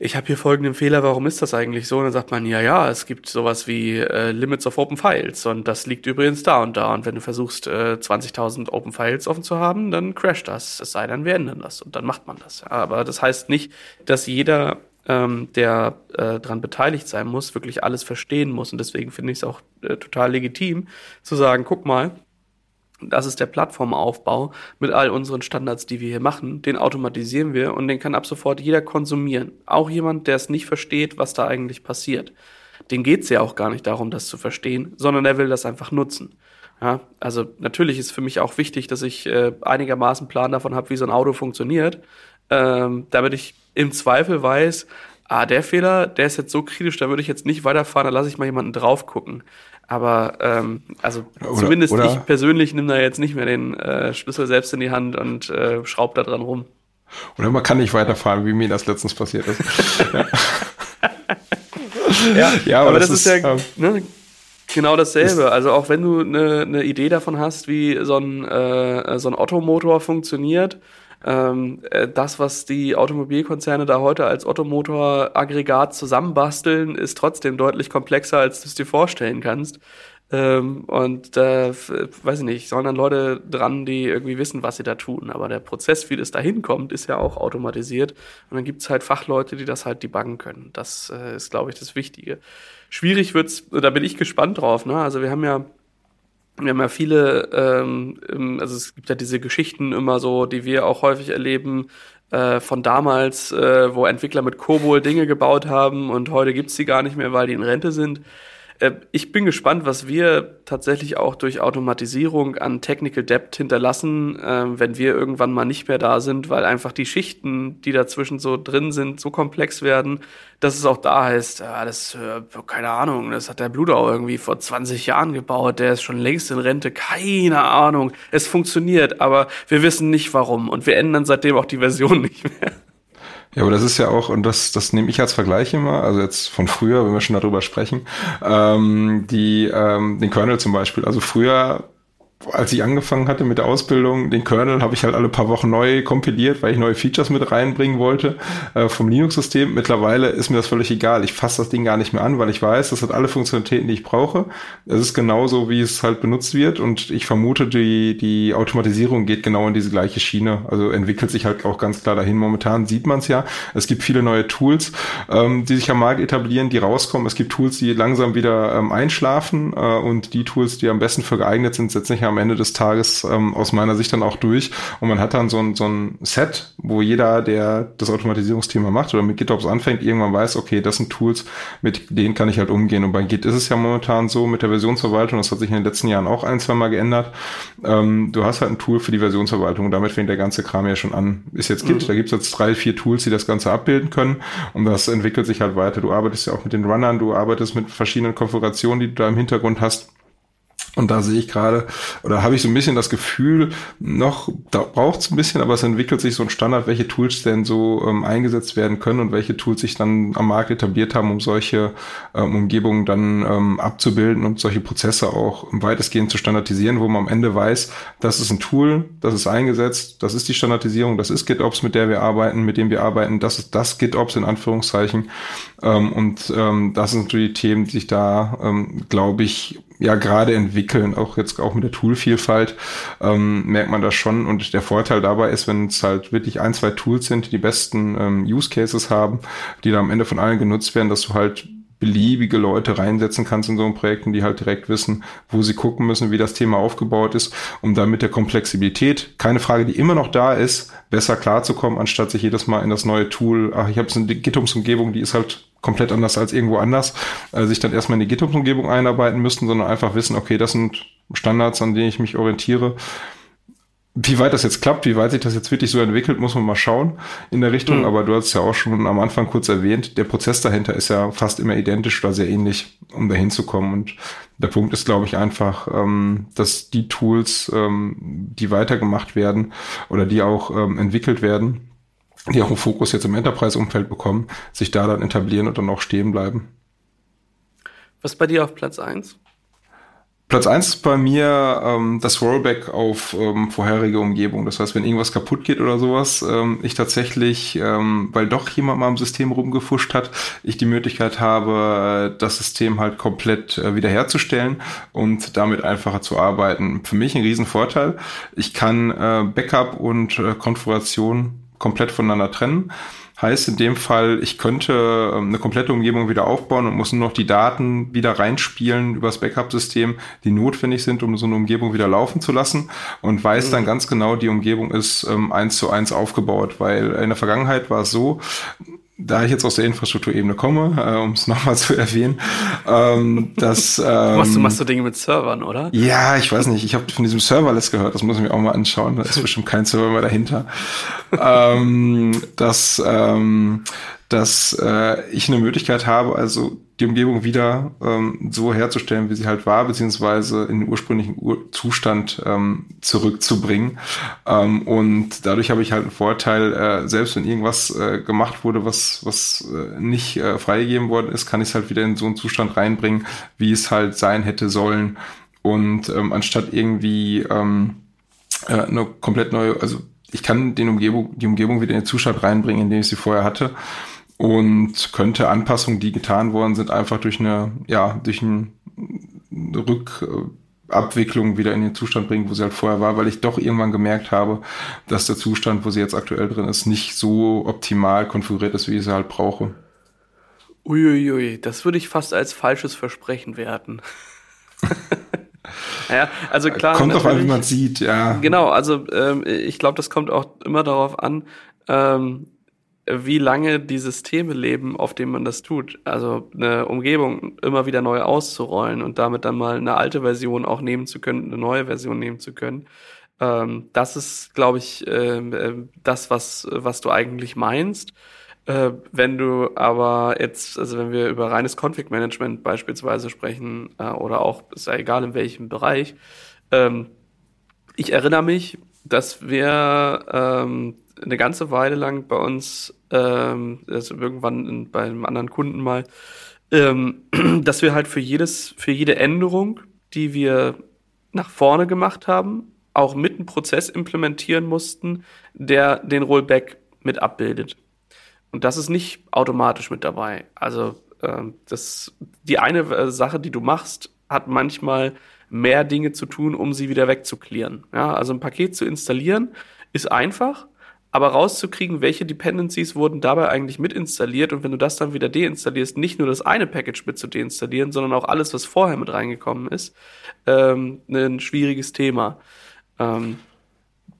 ich habe hier folgenden Fehler, warum ist das eigentlich so? Und dann sagt man, ja, ja, es gibt sowas wie äh, Limits of Open Files und das liegt übrigens da und da. Und wenn du versuchst, äh, 20.000 Open Files offen zu haben, dann crasht das. Es sei denn, wir ändern das und dann macht man das. Aber das heißt nicht, dass jeder, ähm, der äh, daran beteiligt sein muss, wirklich alles verstehen muss. Und deswegen finde ich es auch äh, total legitim zu sagen, guck mal, das ist der Plattformaufbau mit all unseren Standards, die wir hier machen. Den automatisieren wir und den kann ab sofort jeder konsumieren. Auch jemand, der es nicht versteht, was da eigentlich passiert. Den geht's ja auch gar nicht darum, das zu verstehen, sondern er will das einfach nutzen. Ja, also natürlich ist für mich auch wichtig, dass ich äh, einigermaßen Plan davon habe, wie so ein Auto funktioniert, ähm, damit ich im Zweifel weiß, ah, der Fehler, der ist jetzt so kritisch, da würde ich jetzt nicht weiterfahren, da lasse ich mal jemanden drauf gucken. Aber ähm, also oder, zumindest oder ich persönlich nehme da jetzt nicht mehr den äh, Schlüssel selbst in die Hand und äh, schraub da dran rum. Oder man kann nicht weiterfahren, wie mir das letztens passiert ist. ja. ja, ja, aber, aber das, das, ist, ist ja ähm, ne, genau dasselbe. Also auch wenn du eine ne Idee davon hast, wie so ein, äh, so ein Ottomotor funktioniert, ähm, äh, das, was die Automobilkonzerne da heute als Ottomotor-Aggregat zusammenbasteln, ist trotzdem deutlich komplexer, als du es dir vorstellen kannst. Ähm, und da, äh, weiß ich nicht, sollen dann Leute dran, die irgendwie wissen, was sie da tun. Aber der Prozess, wie das da hinkommt, ist ja auch automatisiert. Und dann gibt's halt Fachleute, die das halt debuggen können. Das äh, ist, glaube ich, das Wichtige. Schwierig wird's, da bin ich gespannt drauf. Ne? Also wir haben ja wir haben ja viele, ähm, also es gibt ja diese Geschichten immer so, die wir auch häufig erleben, äh, von damals, äh, wo Entwickler mit Kobol Dinge gebaut haben und heute gibt's die gar nicht mehr, weil die in Rente sind. Äh, ich bin gespannt, was wir tatsächlich auch durch Automatisierung an Technical Debt hinterlassen, äh, wenn wir irgendwann mal nicht mehr da sind, weil einfach die Schichten, die dazwischen so drin sind, so komplex werden, dass es auch da heißt, ja, das, äh, keine Ahnung, das hat der Bludau irgendwie vor 20 Jahren gebaut, der ist schon längst in Rente, keine Ahnung. Es funktioniert, aber wir wissen nicht warum und wir ändern seitdem auch die Version nicht mehr. Ja, aber das ist ja auch, und das, das nehme ich als Vergleich immer, also jetzt von früher, wenn wir schon darüber sprechen, ähm, die, ähm, den Kernel zum Beispiel. Also früher als ich angefangen hatte mit der Ausbildung, den Kernel habe ich halt alle paar Wochen neu kompiliert, weil ich neue Features mit reinbringen wollte äh, vom Linux-System. Mittlerweile ist mir das völlig egal. Ich fasse das Ding gar nicht mehr an, weil ich weiß, das hat alle Funktionalitäten, die ich brauche. Es ist genauso, wie es halt benutzt wird und ich vermute, die, die Automatisierung geht genau in diese gleiche Schiene. Also entwickelt sich halt auch ganz klar dahin. Momentan sieht man es ja. Es gibt viele neue Tools, ähm, die sich am Markt etablieren, die rauskommen. Es gibt Tools, die langsam wieder ähm, einschlafen äh, und die Tools, die am besten für geeignet sind, setzen sich am Ende des Tages ähm, aus meiner Sicht dann auch durch. Und man hat dann so ein, so ein Set, wo jeder, der das Automatisierungsthema macht oder mit GitOps anfängt, irgendwann weiß, okay, das sind Tools, mit denen kann ich halt umgehen. Und bei Git ist es ja momentan so mit der Versionsverwaltung, das hat sich in den letzten Jahren auch ein, zwei Mal geändert. Ähm, du hast halt ein Tool für die Versionsverwaltung und damit fängt der ganze Kram ja schon an. Ist jetzt Git, mhm. da gibt es jetzt drei, vier Tools, die das Ganze abbilden können und das entwickelt sich halt weiter. Du arbeitest ja auch mit den Runnern, du arbeitest mit verschiedenen Konfigurationen, die du da im Hintergrund hast. Und da sehe ich gerade, oder habe ich so ein bisschen das Gefühl, noch, da braucht es ein bisschen, aber es entwickelt sich so ein Standard, welche Tools denn so ähm, eingesetzt werden können und welche Tools sich dann am Markt etabliert haben, um solche ähm, Umgebungen dann ähm, abzubilden und solche Prozesse auch weitestgehend zu standardisieren, wo man am Ende weiß, das ist ein Tool, das ist eingesetzt, das ist die Standardisierung, das ist GitOps, mit der wir arbeiten, mit dem wir arbeiten, das ist das GitOps in Anführungszeichen. Ähm, und ähm, das sind natürlich Themen, die sich da, ähm, glaube ich, ja gerade entwickeln, auch jetzt auch mit der Toolvielfalt, ähm, merkt man das schon. Und der Vorteil dabei ist, wenn es halt wirklich ein, zwei Tools sind, die die besten ähm, Use Cases haben, die da am Ende von allen genutzt werden, dass du halt beliebige Leute reinsetzen kannst in so ein Projekt die halt direkt wissen, wo sie gucken müssen, wie das Thema aufgebaut ist, um dann mit der Komplexibilität, keine Frage, die immer noch da ist, besser klarzukommen, anstatt sich jedes Mal in das neue Tool, ach, ich habe so eine GitHub-Umgebung, die ist halt komplett anders als irgendwo anders, äh, sich dann erstmal in die GitHub-Umgebung einarbeiten müssten, sondern einfach wissen, okay, das sind Standards, an denen ich mich orientiere wie weit das jetzt klappt, wie weit sich das jetzt wirklich so entwickelt, muss man mal schauen in der Richtung. Mhm. Aber du hast ja auch schon am Anfang kurz erwähnt, der Prozess dahinter ist ja fast immer identisch oder sehr ähnlich, um dahin zu kommen. Und der Punkt ist, glaube ich, einfach, ähm, dass die Tools, ähm, die weitergemacht werden oder die auch ähm, entwickelt werden, die auch einen Fokus jetzt im Enterprise-Umfeld bekommen, sich da dann etablieren und dann auch stehen bleiben. Was bei dir auf Platz eins? Platz eins ist bei mir ähm, das Rollback auf ähm, vorherige Umgebung. Das heißt, wenn irgendwas kaputt geht oder sowas, ähm, ich tatsächlich, ähm, weil doch jemand mal im System rumgefuscht hat, ich die Möglichkeit habe, das System halt komplett äh, wiederherzustellen und damit einfacher zu arbeiten. Für mich ein Riesenvorteil. Ich kann äh, Backup und äh, Konfiguration komplett voneinander trennen. Heißt in dem Fall, ich könnte ähm, eine komplette Umgebung wieder aufbauen und muss nur noch die Daten wieder reinspielen übers Backup-System, die notwendig sind, um so eine Umgebung wieder laufen zu lassen und weiß mhm. dann ganz genau, die Umgebung ist ähm, eins zu eins aufgebaut, weil in der Vergangenheit war es so, da ich jetzt aus der Infrastrukturebene komme, äh, um es nochmal zu erwähnen, ähm, dass ähm, machst, du, machst du Dinge mit Servern, oder? Ja, ich weiß nicht. Ich habe von diesem Serverless gehört. Das muss ich mir auch mal anschauen. Da ist bestimmt kein Server mehr dahinter. ähm, dass ähm, dass äh, ich eine Möglichkeit habe, also die Umgebung wieder ähm, so herzustellen, wie sie halt war, beziehungsweise in den ursprünglichen Ur Zustand ähm, zurückzubringen. Ähm, und dadurch habe ich halt einen Vorteil, äh, selbst wenn irgendwas äh, gemacht wurde, was, was äh, nicht äh, freigegeben worden ist, kann ich es halt wieder in so einen Zustand reinbringen, wie es halt sein hätte sollen. Und ähm, anstatt irgendwie ähm, äh, eine komplett neue, also ich kann den Umgebung, die Umgebung wieder in den Zustand reinbringen, in dem ich sie vorher hatte und könnte Anpassungen, die getan worden sind, einfach durch eine, ja, durch eine Rückabwicklung wieder in den Zustand bringen, wo sie halt vorher war, weil ich doch irgendwann gemerkt habe, dass der Zustand, wo sie jetzt aktuell drin ist, nicht so optimal konfiguriert ist, wie ich sie halt brauche. Uiuiui, das würde ich fast als falsches Versprechen werten. Ja, also klar. Kommt doch an, wie man sieht, ja. Genau, also ähm, ich glaube, das kommt auch immer darauf an, ähm, wie lange die Systeme leben, auf denen man das tut. Also eine Umgebung immer wieder neu auszurollen und damit dann mal eine alte Version auch nehmen zu können, eine neue Version nehmen zu können. Ähm, das ist, glaube ich, äh, das, was, was du eigentlich meinst. Äh, wenn du aber jetzt, also wenn wir über reines Config-Management beispielsweise sprechen, äh, oder auch, ist ja egal in welchem Bereich, ähm, ich erinnere mich, dass wir ähm, eine ganze Weile lang bei uns, ähm, also irgendwann in, bei einem anderen Kunden mal, ähm, dass wir halt für jedes, für jede Änderung, die wir nach vorne gemacht haben, auch mit einem Prozess implementieren mussten, der den Rollback mit abbildet. Und das ist nicht automatisch mit dabei. Also ähm, das, die eine äh, Sache, die du machst, hat manchmal mehr Dinge zu tun, um sie wieder wegzuklären. Ja, also ein Paket zu installieren ist einfach, aber rauszukriegen, welche Dependencies wurden dabei eigentlich mit installiert und wenn du das dann wieder deinstallierst, nicht nur das eine Package mit zu deinstallieren, sondern auch alles, was vorher mit reingekommen ist, ähm, ein schwieriges Thema. Ähm,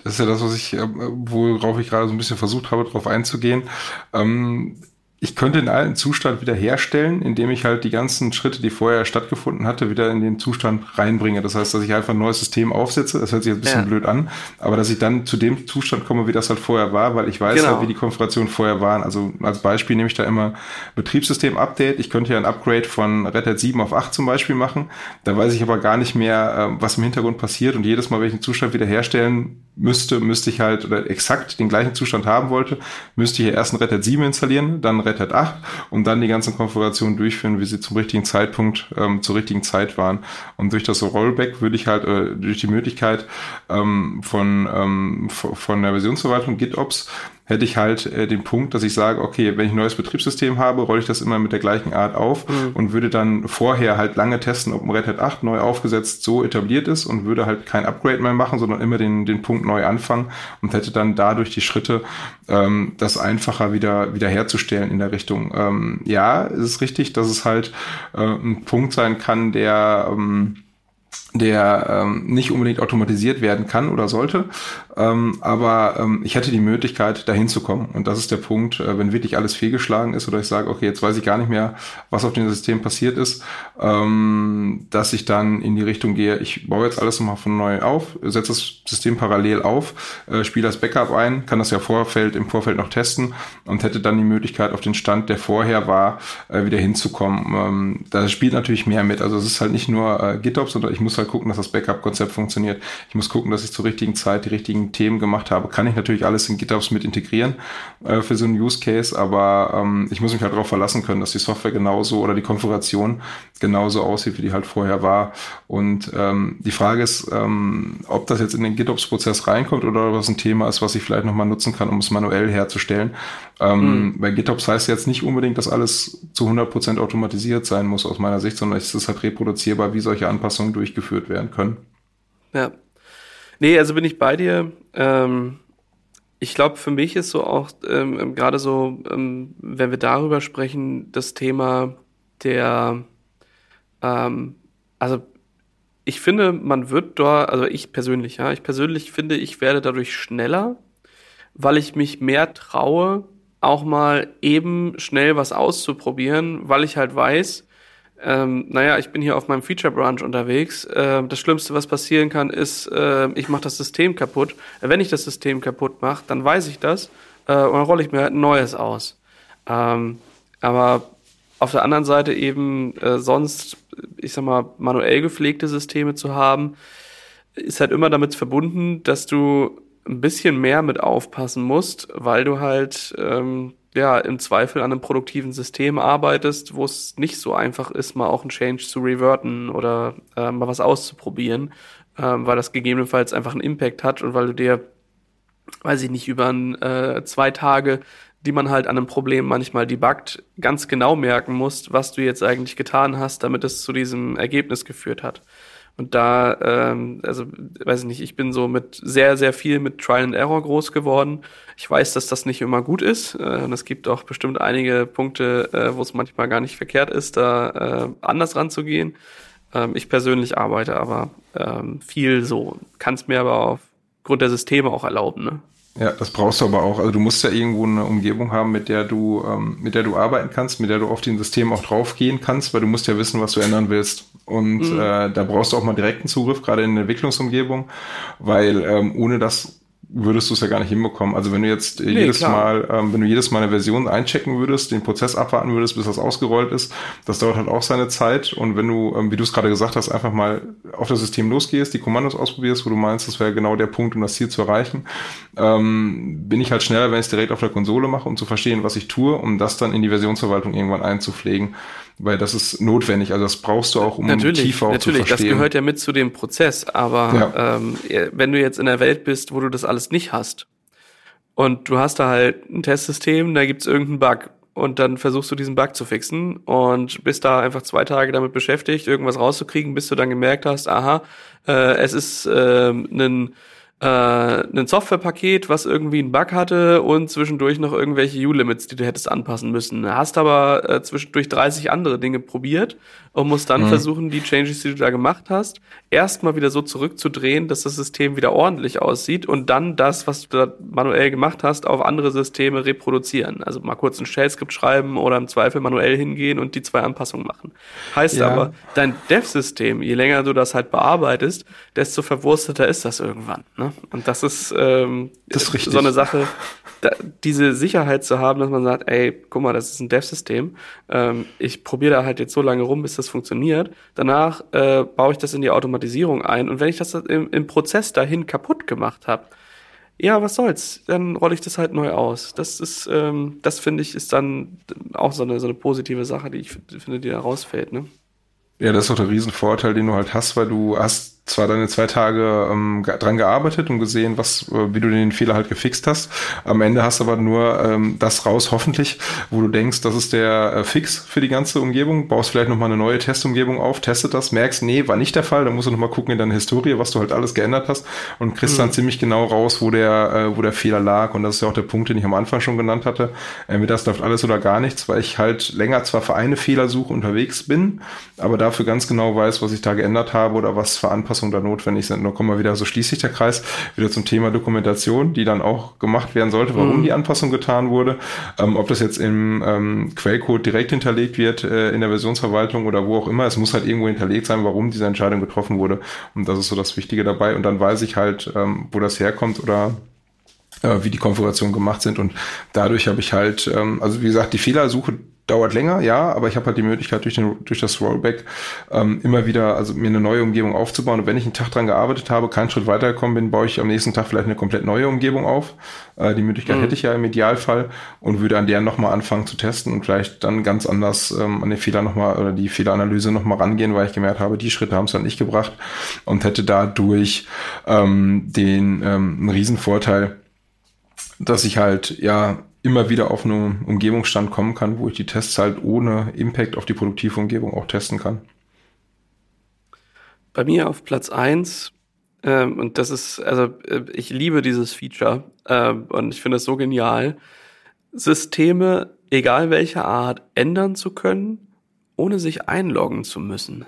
das ist ja das, was ich, äh, worauf ich gerade so ein bisschen versucht habe, darauf einzugehen. Ähm, ich könnte den alten Zustand wieder herstellen, indem ich halt die ganzen Schritte, die vorher stattgefunden hatte, wieder in den Zustand reinbringe. Das heißt, dass ich einfach ein neues System aufsetze. Das hört sich jetzt ein bisschen ja. blöd an, aber dass ich dann zu dem Zustand komme, wie das halt vorher war, weil ich weiß genau. halt, wie die Konfigurationen vorher waren. Also als Beispiel nehme ich da immer Betriebssystem-Update. Ich könnte ja ein Upgrade von Red Hat 7 auf 8 zum Beispiel machen. Da weiß ich aber gar nicht mehr, äh, was im Hintergrund passiert und jedes Mal, wenn ich den Zustand wieder herstellen müsste, müsste ich halt, oder exakt den gleichen Zustand haben wollte, müsste ich hier erst ein Red Hat 7 installieren, dann Red Hat 8 und dann die ganzen Konfigurationen durchführen, wie sie zum richtigen Zeitpunkt, ähm, zur richtigen Zeit waren. Und durch das Rollback würde ich halt, äh, durch die Möglichkeit ähm, von, ähm, von der Versionsverwaltung GitOps, hätte ich halt äh, den Punkt, dass ich sage, okay, wenn ich ein neues Betriebssystem habe, rolle ich das immer mit der gleichen Art auf mhm. und würde dann vorher halt lange testen, ob ein Red Hat 8 neu aufgesetzt so etabliert ist und würde halt kein Upgrade mehr machen, sondern immer den, den Punkt neu anfangen und hätte dann dadurch die Schritte, ähm, das einfacher wieder, wieder herzustellen in der Richtung. Ähm, ja, es ist richtig, dass es halt äh, ein Punkt sein kann, der ähm, der ähm, nicht unbedingt automatisiert werden kann oder sollte. Ähm, aber ähm, ich hätte die Möglichkeit, dahin zu kommen. Und das ist der Punkt, äh, wenn wirklich alles fehlgeschlagen ist oder ich sage, okay, jetzt weiß ich gar nicht mehr, was auf dem System passiert ist, ähm, dass ich dann in die Richtung gehe, ich baue jetzt alles nochmal von neu auf, setze das System parallel auf, äh, spiele das Backup ein, kann das ja Vorfeld, im Vorfeld noch testen und hätte dann die Möglichkeit, auf den Stand, der vorher war, äh, wieder hinzukommen. Ähm, da spielt natürlich mehr mit. Also es ist halt nicht nur äh, GitOps, sondern ich muss halt gucken, dass das Backup-Konzept funktioniert. Ich muss gucken, dass ich zur richtigen Zeit die richtigen Themen gemacht habe. Kann ich natürlich alles in GitOps mit integrieren äh, für so einen Use Case, aber ähm, ich muss mich halt darauf verlassen können, dass die Software genauso oder die Konfiguration genauso aussieht, wie die halt vorher war. Und ähm, die Frage ist, ähm, ob das jetzt in den GitOps-Prozess reinkommt oder was ein Thema ist, was ich vielleicht nochmal nutzen kann, um es manuell herzustellen. Ähm, mhm. Bei GitOps heißt jetzt nicht unbedingt, dass alles zu 100% automatisiert sein muss aus meiner Sicht, sondern es ist halt reproduzierbar, wie solche Anpassungen durchgeführt werden können. Ja. Nee, also bin ich bei dir. Ähm, ich glaube, für mich ist so auch ähm, ähm, gerade so, ähm, wenn wir darüber sprechen, das Thema der, ähm, also ich finde, man wird dort, also ich persönlich, ja, ich persönlich finde, ich werde dadurch schneller, weil ich mich mehr traue, auch mal eben schnell was auszuprobieren, weil ich halt weiß, ähm, naja, ich bin hier auf meinem Feature Branch unterwegs. Äh, das Schlimmste, was passieren kann, ist, äh, ich mache das System kaputt. Äh, wenn ich das System kaputt mache, dann weiß ich das äh, und dann rolle ich mir halt ein neues aus. Ähm, aber auf der anderen Seite eben äh, sonst, ich sag mal, manuell gepflegte Systeme zu haben, ist halt immer damit verbunden, dass du ein bisschen mehr mit aufpassen musst, weil du halt ähm, ja im Zweifel an einem produktiven System arbeitest, wo es nicht so einfach ist, mal auch einen Change zu reverten oder äh, mal was auszuprobieren, ähm, weil das gegebenenfalls einfach einen Impact hat und weil du dir, weiß ich nicht, über ein, äh, zwei Tage die man halt an einem Problem manchmal debuggt, ganz genau merken musst, was du jetzt eigentlich getan hast, damit es zu diesem Ergebnis geführt hat. Und da, ähm, also weiß ich nicht, ich bin so mit sehr, sehr viel mit Trial and Error groß geworden. Ich weiß, dass das nicht immer gut ist. Äh, und es gibt auch bestimmt einige Punkte, äh, wo es manchmal gar nicht verkehrt ist, da äh, anders ranzugehen. Ähm, ich persönlich arbeite aber ähm, viel so, kann es mir aber aufgrund der Systeme auch erlauben. Ne? Ja, das brauchst du aber auch. Also du musst ja irgendwo eine Umgebung haben, mit der du, ähm, mit der du arbeiten kannst, mit der du auf den System auch draufgehen kannst, weil du musst ja wissen, was du ändern willst. Und mhm. äh, da brauchst du auch mal direkten Zugriff, gerade in der Entwicklungsumgebung, weil ähm, ohne das würdest du es ja gar nicht hinbekommen. Also wenn du jetzt nee, jedes klar. Mal, ähm, wenn du jedes Mal eine Version einchecken würdest, den Prozess abwarten würdest, bis das ausgerollt ist, das dauert halt auch seine Zeit. Und wenn du, ähm, wie du es gerade gesagt hast, einfach mal auf das System losgehst, die Kommandos ausprobierst, wo du meinst, das wäre genau der Punkt, um das Ziel zu erreichen, ähm, bin ich halt schneller, wenn ich es direkt auf der Konsole mache, um zu verstehen, was ich tue, um das dann in die Versionsverwaltung irgendwann einzupflegen weil das ist notwendig. Also das brauchst du auch, um natürlich, tiefer auch natürlich, zu verstehen. Natürlich, das gehört ja mit zu dem Prozess. Aber ja. ähm, wenn du jetzt in der Welt bist, wo du das alles nicht hast und du hast da halt ein Testsystem, da gibt's irgendeinen Bug und dann versuchst du diesen Bug zu fixen und bist da einfach zwei Tage damit beschäftigt, irgendwas rauszukriegen, bis du dann gemerkt hast, aha, äh, es ist äh, ein äh, ein Softwarepaket, was irgendwie einen Bug hatte und zwischendurch noch irgendwelche U-Limits, die du hättest anpassen müssen. Hast aber äh, zwischendurch 30 andere Dinge probiert und musst dann mhm. versuchen, die Changes, die du da gemacht hast, erstmal wieder so zurückzudrehen, dass das System wieder ordentlich aussieht und dann das, was du da manuell gemacht hast, auf andere Systeme reproduzieren. Also mal kurz ein Shell-Skript schreiben oder im Zweifel manuell hingehen und die zwei Anpassungen machen. Heißt ja. aber, dein Dev-System, je länger du das halt bearbeitest, desto verwursteter ist das irgendwann. Ne? Und das ist, ähm, das ist so eine Sache, da, diese Sicherheit zu haben, dass man sagt, ey, guck mal, das ist ein Dev-System. Ähm, ich probiere da halt jetzt so lange rum, bis das funktioniert. Danach äh, baue ich das in die Automatisierung ein. Und wenn ich das im, im Prozess dahin kaputt gemacht habe, ja, was soll's? Dann rolle ich das halt neu aus. Das ist, ähm, das finde ich, ist dann auch so eine, so eine positive Sache, die ich finde, die da rausfällt, ne? Ja, das ist auch der Riesenvorteil, den du halt hast, weil du hast zwar deine zwei Tage ähm, dran gearbeitet und gesehen, was, äh, wie du den Fehler halt gefixt hast. Am Ende hast du aber nur ähm, das raus, hoffentlich, wo du denkst, das ist der äh, Fix für die ganze Umgebung. Baust vielleicht nochmal eine neue Testumgebung auf, testet das, merkst, nee, war nicht der Fall. Dann musst du nochmal gucken in deine Historie, was du halt alles geändert hast und kriegst mhm. dann ziemlich genau raus, wo der, äh, wo der Fehler lag. Und das ist ja auch der Punkt, den ich am Anfang schon genannt hatte. Entweder das läuft alles oder gar nichts, weil ich halt länger zwar für eine Fehlersuche unterwegs bin, aber dafür ganz genau weiß, was ich da geändert habe oder was für Anpassungen da notwendig sind. Da kommen wir wieder, so schließt sich der Kreis, wieder zum Thema Dokumentation, die dann auch gemacht werden sollte, warum mhm. die Anpassung getan wurde. Ähm, ob das jetzt im ähm, Quellcode direkt hinterlegt wird äh, in der Versionsverwaltung oder wo auch immer, es muss halt irgendwo hinterlegt sein, warum diese Entscheidung getroffen wurde. Und das ist so das Wichtige dabei. Und dann weiß ich halt, ähm, wo das herkommt oder äh, wie die Konfigurationen gemacht sind. Und dadurch habe ich halt, ähm, also wie gesagt, die Fehlersuche dauert länger, ja, aber ich habe halt die Möglichkeit durch, den, durch das Rollback ähm, immer wieder, also mir eine neue Umgebung aufzubauen. Und wenn ich einen Tag dran gearbeitet habe, keinen Schritt weitergekommen bin, baue ich am nächsten Tag vielleicht eine komplett neue Umgebung auf. Äh, die Möglichkeit mhm. hätte ich ja im Idealfall und würde an der nochmal anfangen zu testen und vielleicht dann ganz anders ähm, an den Fehler nochmal oder die Fehleranalyse nochmal rangehen, weil ich gemerkt habe, die Schritte haben es dann nicht gebracht und hätte dadurch ähm, den ähm, einen Riesenvorteil, dass ich halt ja immer wieder auf einen Umgebungsstand kommen kann, wo ich die Tests halt ohne Impact auf die produktive Umgebung auch testen kann. Bei mir auf Platz eins ähm, und das ist, also äh, ich liebe dieses Feature äh, und ich finde es so genial, Systeme, egal welcher Art, ändern zu können, ohne sich einloggen zu müssen.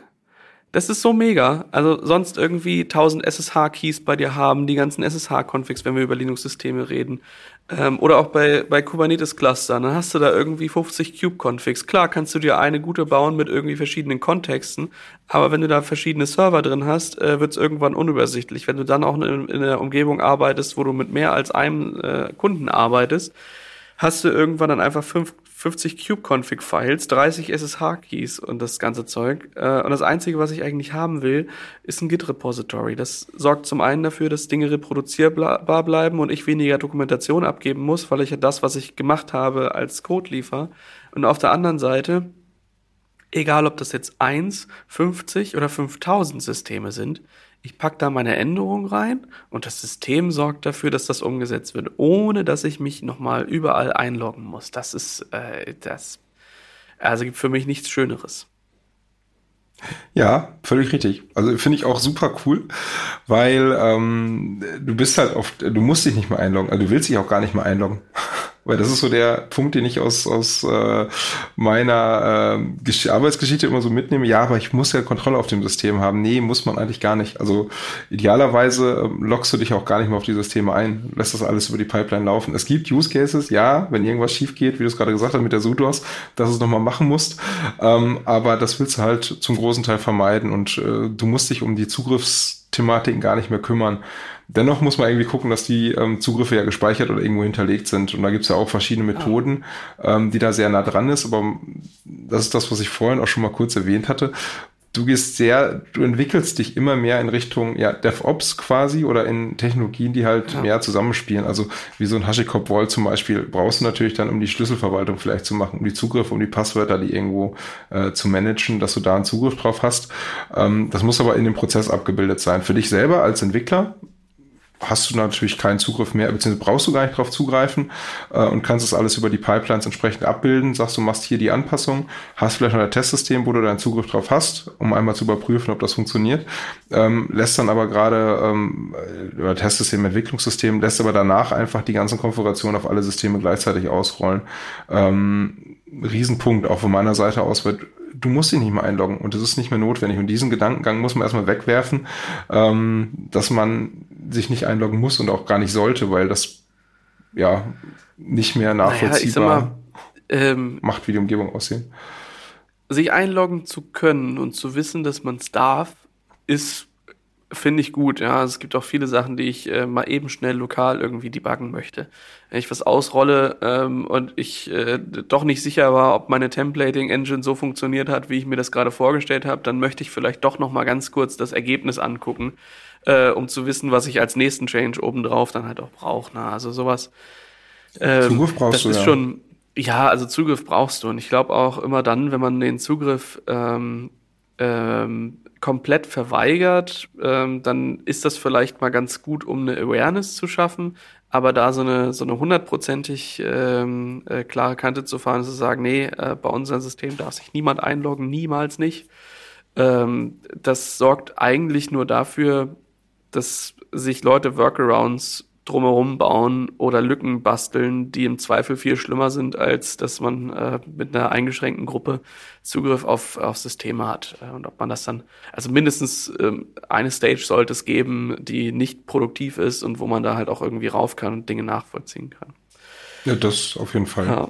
Das ist so mega. Also sonst irgendwie 1000 SSH-Keys bei dir haben, die ganzen SSH-Configs, wenn wir über Linux-Systeme reden. Ähm, oder auch bei, bei Kubernetes-Clustern. Dann hast du da irgendwie 50 Kube-Configs. Klar kannst du dir eine gute bauen mit irgendwie verschiedenen Kontexten. Aber wenn du da verschiedene Server drin hast, äh, wird es irgendwann unübersichtlich. Wenn du dann auch in, in einer Umgebung arbeitest, wo du mit mehr als einem äh, Kunden arbeitest, hast du irgendwann dann einfach fünf 50 Kube-Config-Files, 30 SSH-Keys und das ganze Zeug. Äh, und das Einzige, was ich eigentlich haben will, ist ein Git-Repository. Das sorgt zum einen dafür, dass Dinge reproduzierbar bleiben und ich weniger Dokumentation abgeben muss, weil ich ja das, was ich gemacht habe, als Code liefer. Und auf der anderen Seite, egal ob das jetzt 1, 50 oder 5000 Systeme sind, ich pack da meine Änderung rein und das System sorgt dafür, dass das umgesetzt wird, ohne dass ich mich nochmal überall einloggen muss. Das ist äh, das. Also gibt für mich nichts Schöneres. Ja, völlig richtig. Also finde ich auch super cool, weil ähm, du bist halt oft, du musst dich nicht mehr einloggen, also du willst dich auch gar nicht mehr einloggen. Weil das ist so der Punkt, den ich aus, aus äh, meiner äh, Arbeitsgeschichte immer so mitnehme. Ja, aber ich muss ja Kontrolle auf dem System haben. Nee, muss man eigentlich gar nicht. Also idealerweise äh, loggst du dich auch gar nicht mehr auf die Systeme ein, lässt das alles über die Pipeline laufen. Es gibt Use Cases, ja, wenn irgendwas schief geht, wie du es gerade gesagt hast mit der Sudos, dass du es nochmal machen musst. Ähm, aber das willst du halt zum großen Teil vermeiden und äh, du musst dich um die Zugriffsthematiken gar nicht mehr kümmern. Dennoch muss man irgendwie gucken, dass die ähm, Zugriffe ja gespeichert oder irgendwo hinterlegt sind. Und da gibt's ja auch verschiedene Methoden, ja. ähm, die da sehr nah dran ist. Aber das ist das, was ich vorhin auch schon mal kurz erwähnt hatte. Du gehst sehr, du entwickelst dich immer mehr in Richtung ja, DevOps quasi oder in Technologien, die halt ja. mehr zusammenspielen. Also wie so ein HashiCorp Vault zum Beispiel brauchst du natürlich dann, um die Schlüsselverwaltung vielleicht zu machen, um die Zugriffe, um die Passwörter, die irgendwo äh, zu managen, dass du da einen Zugriff drauf hast. Ähm, das muss aber in dem Prozess abgebildet sein. Für dich selber als Entwickler hast du natürlich keinen Zugriff mehr, beziehungsweise brauchst du gar nicht drauf zugreifen äh, und kannst das alles über die Pipelines entsprechend abbilden. Sagst du, machst hier die Anpassung, hast vielleicht noch ein Testsystem, wo du deinen Zugriff drauf hast, um einmal zu überprüfen, ob das funktioniert. Ähm, lässt dann aber gerade ähm, über Testsystem, Entwicklungssystem, lässt aber danach einfach die ganzen Konfigurationen auf alle Systeme gleichzeitig ausrollen. Ähm, Riesenpunkt, auch von meiner Seite aus, wird du musst dich nicht mehr einloggen und das ist nicht mehr notwendig. Und diesen Gedankengang muss man erstmal wegwerfen, ähm, dass man sich nicht einloggen muss und auch gar nicht sollte, weil das ja nicht mehr nachvollziehbar naja, mal, ähm, macht, wie die Umgebung aussehen. Sich einloggen zu können und zu wissen, dass man es darf, ist Finde ich gut, ja. Es gibt auch viele Sachen, die ich äh, mal eben schnell lokal irgendwie debuggen möchte. Wenn ich was ausrolle ähm, und ich äh, doch nicht sicher war, ob meine Templating-Engine so funktioniert hat, wie ich mir das gerade vorgestellt habe, dann möchte ich vielleicht doch noch mal ganz kurz das Ergebnis angucken, äh, um zu wissen, was ich als nächsten Change obendrauf dann halt auch brauche. Ne? Also sowas. Ähm, Zugriff brauchst das du, ist ja. schon, ja, also Zugriff brauchst du. Und ich glaube auch immer dann, wenn man den Zugriff ähm, ähm, komplett verweigert, ähm, dann ist das vielleicht mal ganz gut, um eine Awareness zu schaffen. Aber da so eine so eine hundertprozentig ähm, äh, klare Kante zu fahren, zu sagen, nee, äh, bei unserem System darf sich niemand einloggen, niemals nicht. Ähm, das sorgt eigentlich nur dafür, dass sich Leute Workarounds drumherum bauen oder Lücken basteln, die im Zweifel viel schlimmer sind, als dass man äh, mit einer eingeschränkten Gruppe Zugriff auf, auf Systeme hat. Äh, und ob man das dann, also mindestens ähm, eine Stage sollte es geben, die nicht produktiv ist und wo man da halt auch irgendwie rauf kann und Dinge nachvollziehen kann. Ja, das auf jeden Fall. Ja.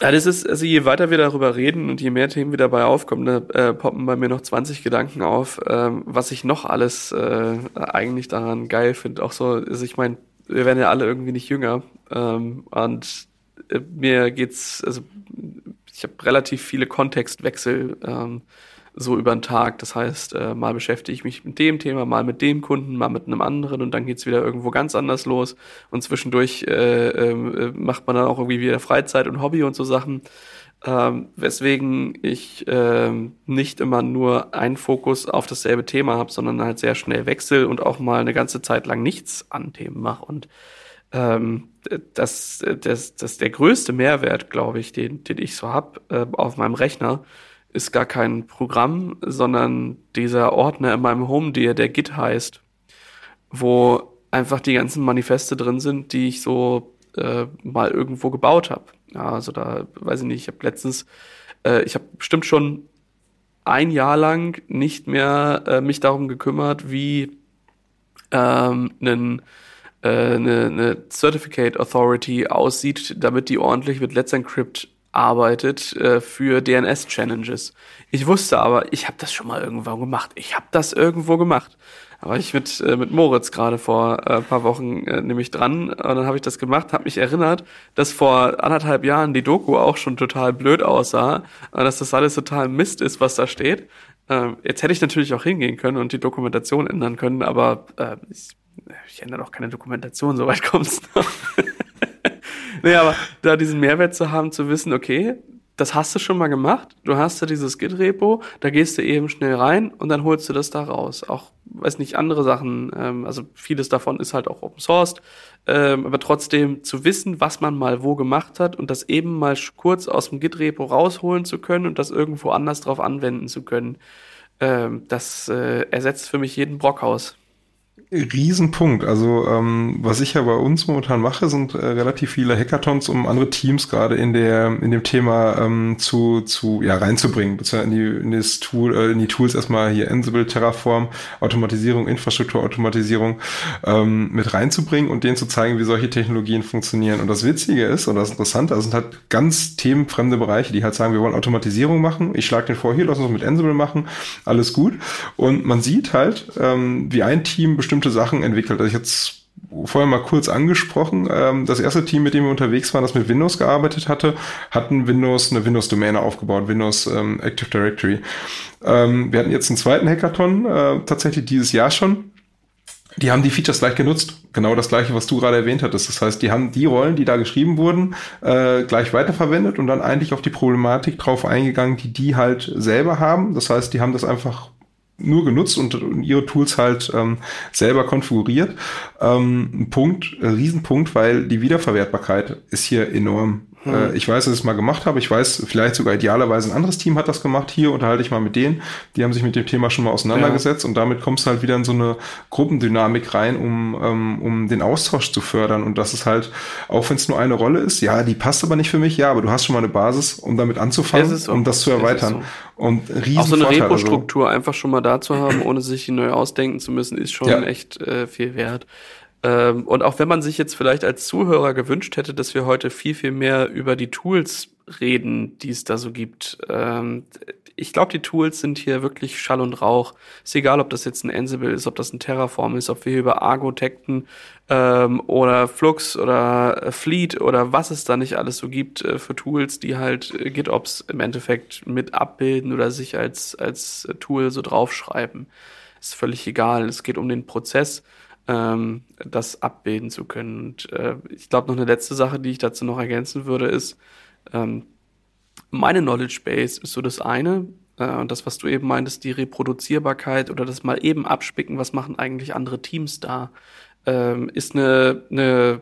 Ja, das ist, also je weiter wir darüber reden und je mehr Themen wir dabei aufkommen, da äh, poppen bei mir noch 20 Gedanken auf, ähm, was ich noch alles äh, eigentlich daran geil finde. Auch so, also ich meine, wir werden ja alle irgendwie nicht jünger. Ähm, und äh, mir geht's, also ich habe relativ viele Kontextwechsel. Ähm, so über den Tag. Das heißt, äh, mal beschäftige ich mich mit dem Thema, mal mit dem Kunden, mal mit einem anderen und dann geht's wieder irgendwo ganz anders los. Und zwischendurch äh, äh, macht man dann auch irgendwie wieder Freizeit und Hobby und so Sachen. Ähm, weswegen ich äh, nicht immer nur einen Fokus auf dasselbe Thema habe, sondern halt sehr schnell wechsel und auch mal eine ganze Zeit lang nichts an Themen mache. Und ähm, das, das, das der größte Mehrwert, glaube ich, den, den ich so hab äh, auf meinem Rechner, ist gar kein Programm, sondern dieser Ordner in meinem Home, der, der Git heißt, wo einfach die ganzen Manifeste drin sind, die ich so äh, mal irgendwo gebaut habe. Ja, also da weiß ich nicht, ich habe letztens, äh, ich habe bestimmt schon ein Jahr lang nicht mehr äh, mich darum gekümmert, wie ähm, einen äh, eine, eine Certificate Authority aussieht, damit die ordentlich mit Let's Encrypt arbeitet äh, für DNS-Challenges. Ich wusste aber, ich habe das schon mal irgendwo gemacht. Ich habe das irgendwo gemacht. Da war ich mit, äh, mit Moritz gerade vor äh, paar Wochen äh, nämlich dran und dann habe ich das gemacht, habe mich erinnert, dass vor anderthalb Jahren die Doku auch schon total blöd aussah und dass das alles total Mist ist, was da steht. Äh, jetzt hätte ich natürlich auch hingehen können und die Dokumentation ändern können, aber äh, ich, ich ändere doch keine Dokumentation, soweit kommt's noch. Nee, aber da diesen Mehrwert zu haben, zu wissen, okay, das hast du schon mal gemacht, du hast da dieses Git-Repo, da gehst du eben schnell rein und dann holst du das da raus. Auch, weiß nicht, andere Sachen, ähm, also vieles davon ist halt auch Open Sourced, ähm, aber trotzdem zu wissen, was man mal wo gemacht hat und das eben mal kurz aus dem Git-Repo rausholen zu können und das irgendwo anders drauf anwenden zu können, ähm, das äh, ersetzt für mich jeden Brockhaus. Riesenpunkt. Also ähm, was ich ja bei uns momentan mache, sind äh, relativ viele Hackathons, um andere Teams gerade in der in dem Thema ähm, zu zu ja reinzubringen, in die in das Tool äh, in die Tools erstmal hier Ansible, Terraform, Automatisierung, Infrastrukturautomatisierung ähm, mit reinzubringen und denen zu zeigen, wie solche Technologien funktionieren. Und das Witzige ist oder das Interessante, also sind halt ganz themenfremde Bereiche, die halt sagen, wir wollen Automatisierung machen. Ich schlage den vor, hier lass uns mit Ansible machen, alles gut. Und man sieht halt, ähm, wie ein Team bestimmte Sachen entwickelt. Also ich jetzt vorher mal kurz angesprochen. Ähm, das erste Team, mit dem wir unterwegs waren, das mit Windows gearbeitet hatte, hatten Windows eine Windows-Domäne aufgebaut, Windows ähm, Active Directory. Ähm, wir hatten jetzt einen zweiten Hackathon, äh, tatsächlich dieses Jahr schon. Die haben die Features gleich genutzt. Genau das gleiche, was du gerade erwähnt hattest. Das heißt, die haben die Rollen, die da geschrieben wurden, äh, gleich weiterverwendet und dann eigentlich auf die Problematik drauf eingegangen, die die halt selber haben. Das heißt, die haben das einfach nur genutzt und, und ihre Tools halt ähm, selber konfiguriert. Ähm, ein Punkt, ein Riesenpunkt, weil die Wiederverwertbarkeit ist hier enorm. Hm. ich weiß, dass ich es mal gemacht habe. Ich weiß, vielleicht sogar idealerweise ein anderes Team hat das gemacht. Hier unterhalte ich mal mit denen. Die haben sich mit dem Thema schon mal auseinandergesetzt ja. und damit kommst du halt wieder in so eine Gruppendynamik rein, um, ähm, um den Austausch zu fördern. Und das ist halt, auch wenn es nur eine Rolle ist, ja, die passt aber nicht für mich, ja, aber du hast schon mal eine Basis, um damit anzufangen, so. um das zu erweitern. So. Und riesen Auch so eine Repo-Struktur also. einfach schon mal da zu haben, ohne sich neu ausdenken zu müssen, ist schon ja. echt äh, viel wert. Ähm, und auch wenn man sich jetzt vielleicht als Zuhörer gewünscht hätte, dass wir heute viel, viel mehr über die Tools reden, die es da so gibt. Ähm, ich glaube, die Tools sind hier wirklich Schall und Rauch. Ist egal, ob das jetzt ein Ansible ist, ob das ein Terraform ist, ob wir hier über Argo Tecten ähm, oder Flux oder äh, Fleet oder was es da nicht alles so gibt äh, für Tools, die halt äh, GitOps im Endeffekt mit abbilden oder sich als, als Tool so draufschreiben. Ist völlig egal. Es geht um den Prozess ähm, das abbilden zu können. Und äh, ich glaube, noch eine letzte Sache, die ich dazu noch ergänzen würde, ist, ähm, meine Knowledge Base ist so das eine, Äh, und das, was du eben meintest, die Reproduzierbarkeit oder das mal eben abspicken, was machen eigentlich andere Teams da, ähm, ist eine, eine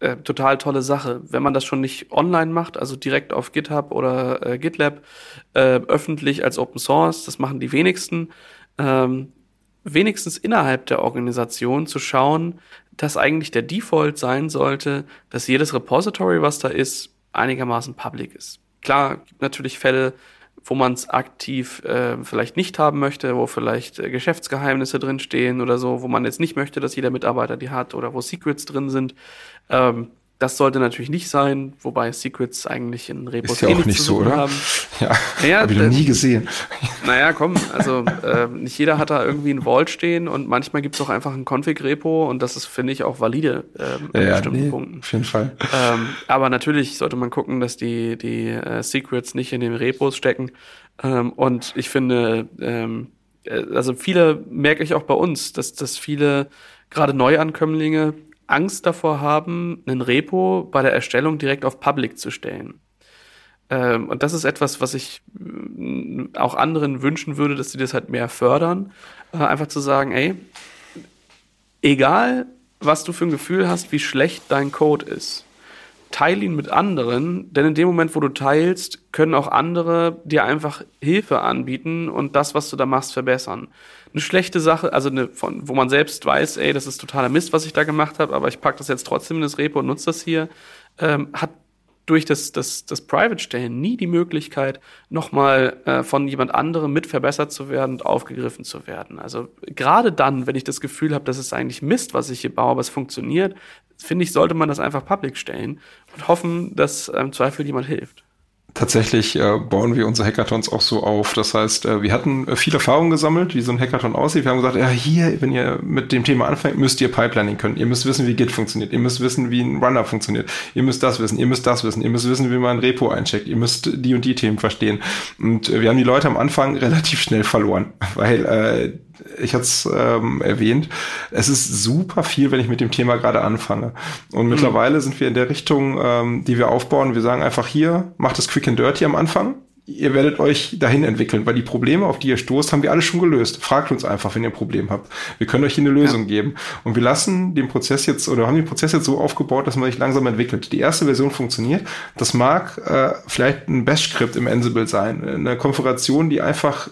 äh, total tolle Sache. Wenn man das schon nicht online macht, also direkt auf GitHub oder äh, GitLab, äh, öffentlich als Open Source, das machen die wenigsten, ähm, wenigstens innerhalb der Organisation zu schauen, dass eigentlich der Default sein sollte, dass jedes Repository, was da ist, einigermaßen public ist. Klar, gibt natürlich Fälle, wo man es aktiv äh, vielleicht nicht haben möchte, wo vielleicht äh, Geschäftsgeheimnisse drinstehen oder so, wo man jetzt nicht möchte, dass jeder Mitarbeiter die hat oder wo Secrets drin sind. Ähm, das sollte natürlich nicht sein, wobei Secrets eigentlich in Repos Ist ja eh auch nicht so, oder? Haben. Ja, ja habe ich noch nie gesehen. Naja, komm, also äh, nicht jeder hat da irgendwie ein Vault stehen und manchmal gibt es auch einfach ein Config-Repo und das ist, finde ich, auch valide ähm, ja, bestimmten nee, Punkten. Auf jeden Fall. Ähm, aber natürlich sollte man gucken, dass die, die äh, Secrets nicht in den Repos stecken. Ähm, und ich finde, ähm, äh, also viele merke ich auch bei uns, dass, dass viele gerade Neuankömmlinge Angst davor haben, einen Repo bei der Erstellung direkt auf Public zu stellen. Ähm, und das ist etwas, was ich äh, auch anderen wünschen würde, dass sie das halt mehr fördern. Äh, einfach zu sagen, ey, egal was du für ein Gefühl hast, wie schlecht dein Code ist, teile ihn mit anderen, denn in dem Moment, wo du teilst, können auch andere dir einfach Hilfe anbieten und das, was du da machst, verbessern. Eine schlechte Sache, also eine, von, wo man selbst weiß, ey, das ist totaler Mist, was ich da gemacht habe, aber ich packe das jetzt trotzdem in das Repo und nutze das hier, ähm, hat durch das, das, das Private-Stellen nie die Möglichkeit, nochmal äh, von jemand anderem mit verbessert zu werden und aufgegriffen zu werden. Also gerade dann, wenn ich das Gefühl habe, das ist eigentlich Mist, was ich hier baue, aber es funktioniert, finde ich, sollte man das einfach public stellen und hoffen, dass im Zweifel jemand hilft tatsächlich äh, bauen wir unsere Hackathons auch so auf. Das heißt, äh, wir hatten äh, viel Erfahrung gesammelt, wie so ein Hackathon aussieht. Wir haben gesagt, ja, hier, wenn ihr mit dem Thema anfängt, müsst ihr Pipelining können. Ihr müsst wissen, wie Git funktioniert. Ihr müsst wissen, wie ein Runner funktioniert. Ihr müsst das wissen. Ihr müsst das wissen. Ihr müsst wissen, wie man ein Repo eincheckt. Ihr müsst die und die Themen verstehen. Und äh, wir haben die Leute am Anfang relativ schnell verloren, weil äh, ich hatte es ähm, erwähnt, es ist super viel, wenn ich mit dem Thema gerade anfange. Und mhm. mittlerweile sind wir in der Richtung, ähm, die wir aufbauen. Wir sagen einfach hier, macht es quick and dirty am Anfang. Ihr werdet euch dahin entwickeln, weil die Probleme, auf die ihr stoßt, haben wir alle schon gelöst. Fragt uns einfach, wenn ihr ein Problem habt. Wir können euch hier eine Lösung ja. geben. Und wir lassen den Prozess jetzt oder haben den Prozess jetzt so aufgebaut, dass man sich langsam entwickelt. Die erste Version funktioniert. Das mag äh, vielleicht ein Bash-Skript im Ansible sein, eine Konfiguration, die einfach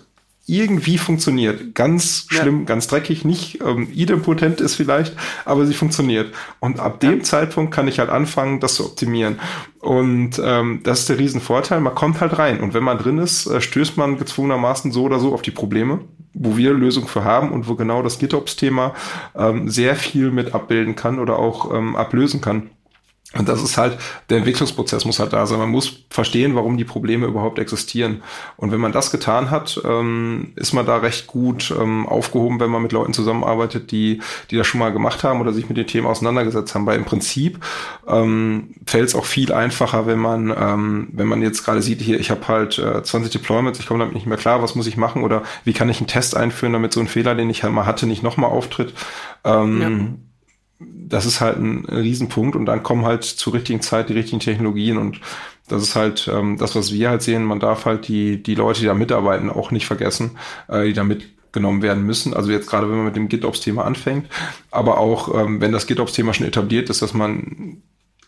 irgendwie funktioniert. Ganz schlimm, ja. ganz dreckig, nicht ähm, idempotent ist vielleicht, aber sie funktioniert. Und ab ja. dem Zeitpunkt kann ich halt anfangen, das zu optimieren. Und ähm, das ist der Riesenvorteil. Man kommt halt rein. Und wenn man drin ist, äh, stößt man gezwungenermaßen so oder so auf die Probleme, wo wir Lösungen für haben und wo genau das GitOps-Thema ähm, sehr viel mit abbilden kann oder auch ähm, ablösen kann. Und das ist halt, der Entwicklungsprozess muss halt da sein. Man muss verstehen, warum die Probleme überhaupt existieren. Und wenn man das getan hat, ähm, ist man da recht gut ähm, aufgehoben, wenn man mit Leuten zusammenarbeitet, die, die das schon mal gemacht haben oder sich mit den Themen auseinandergesetzt haben. Weil im Prinzip ähm, fällt es auch viel einfacher, wenn man, ähm, wenn man jetzt gerade sieht, hier, ich habe halt äh, 20 Deployments, ich komme damit nicht mehr klar, was muss ich machen oder wie kann ich einen Test einführen, damit so ein Fehler, den ich halt mal hatte, nicht nochmal auftritt. Ähm, ja das ist halt ein Riesenpunkt und dann kommen halt zur richtigen Zeit die richtigen Technologien und das ist halt ähm, das, was wir halt sehen. Man darf halt die, die Leute, die da mitarbeiten, auch nicht vergessen, äh, die da mitgenommen werden müssen. Also jetzt gerade, wenn man mit dem GitOps-Thema anfängt, aber auch, ähm, wenn das GitOps-Thema schon etabliert ist, dass man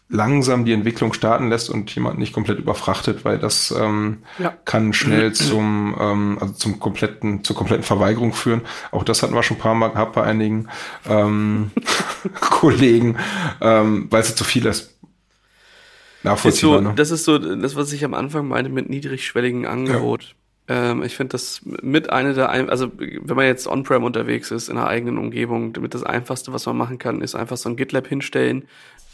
langsam die Entwicklung starten lässt und jemand nicht komplett überfrachtet, weil das ähm, ja. kann schnell zum ähm, also zum kompletten zur kompletten Verweigerung führen. Auch das hatten wir schon ein paar Mal gehabt bei einigen ähm, Kollegen, ähm, weil es zu viel ist. Nachvollziehbar. Ist so, ne? Das ist so das, was ich am Anfang meinte mit niedrigschwelligen Angebot. Ja. Ähm, ich finde das mit einer der, ein also wenn man jetzt on-prem unterwegs ist in einer eigenen Umgebung, damit das einfachste, was man machen kann, ist einfach so ein GitLab hinstellen.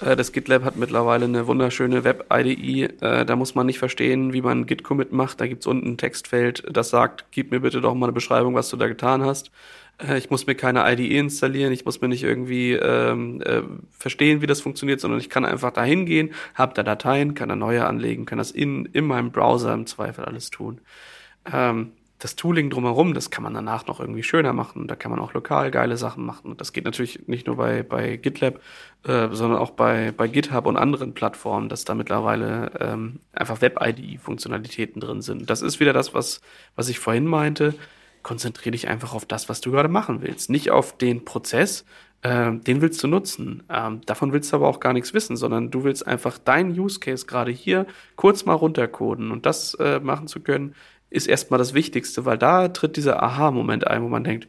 Äh, das GitLab hat mittlerweile eine wunderschöne Web-IDE. Äh, da muss man nicht verstehen, wie man Git-Commit macht. Da gibt's unten ein Textfeld, das sagt, gib mir bitte doch mal eine Beschreibung, was du da getan hast. Äh, ich muss mir keine IDE installieren, ich muss mir nicht irgendwie ähm, äh, verstehen, wie das funktioniert, sondern ich kann einfach da hingehen, habe da Dateien, kann da neue anlegen, kann das in, in meinem Browser im Zweifel alles tun. Ähm, das Tooling drumherum, das kann man danach noch irgendwie schöner machen. Da kann man auch lokal geile Sachen machen. Und das geht natürlich nicht nur bei, bei GitLab, äh, sondern auch bei, bei GitHub und anderen Plattformen, dass da mittlerweile ähm, einfach Web-ID-Funktionalitäten drin sind. Das ist wieder das, was, was ich vorhin meinte. Konzentriere dich einfach auf das, was du gerade machen willst. Nicht auf den Prozess, äh, den willst du nutzen. Ähm, davon willst du aber auch gar nichts wissen, sondern du willst einfach deinen Use Case gerade hier kurz mal runtercoden und das äh, machen zu können, ist erstmal das Wichtigste, weil da tritt dieser Aha-Moment ein, wo man denkt,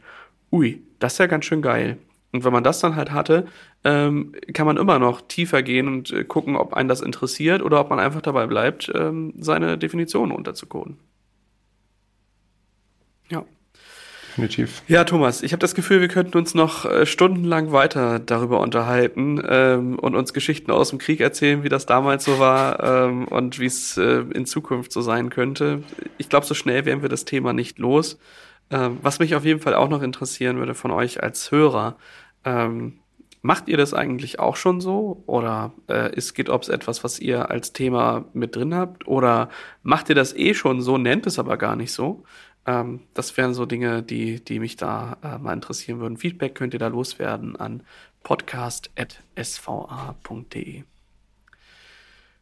ui, das ist ja ganz schön geil. Und wenn man das dann halt hatte, ähm, kann man immer noch tiefer gehen und äh, gucken, ob einen das interessiert oder ob man einfach dabei bleibt, ähm, seine Definition unterzucoden. Ja definitiv. Ja, Thomas, ich habe das Gefühl, wir könnten uns noch äh, stundenlang weiter darüber unterhalten ähm, und uns Geschichten aus dem Krieg erzählen, wie das damals so war ähm, und wie es äh, in Zukunft so sein könnte. Ich glaube, so schnell werden wir das Thema nicht los. Ähm, was mich auf jeden Fall auch noch interessieren würde von euch als Hörer, ähm, Macht ihr das eigentlich auch schon so? Oder äh, ist GitOps etwas, was ihr als Thema mit drin habt? Oder macht ihr das eh schon so, nennt es aber gar nicht so? Ähm, das wären so Dinge, die, die mich da äh, mal interessieren würden. Feedback könnt ihr da loswerden an podcast.sva.de.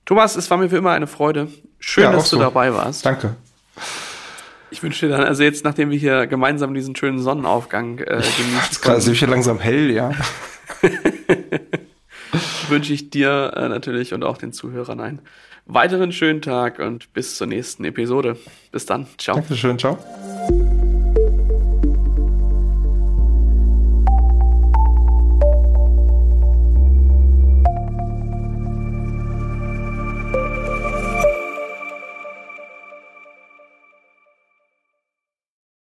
Thomas, es war mir wie immer eine Freude. Schön, ja, dass du so. dabei warst. Danke. Ich wünsche dir dann, also jetzt, nachdem wir hier gemeinsam diesen schönen Sonnenaufgang äh, genießen. Es ist gerade langsam hell, ja. wünsche ich dir äh, natürlich und auch den Zuhörern einen weiteren schönen Tag und bis zur nächsten Episode. Bis dann. Ciao. Dankeschön. Ciao.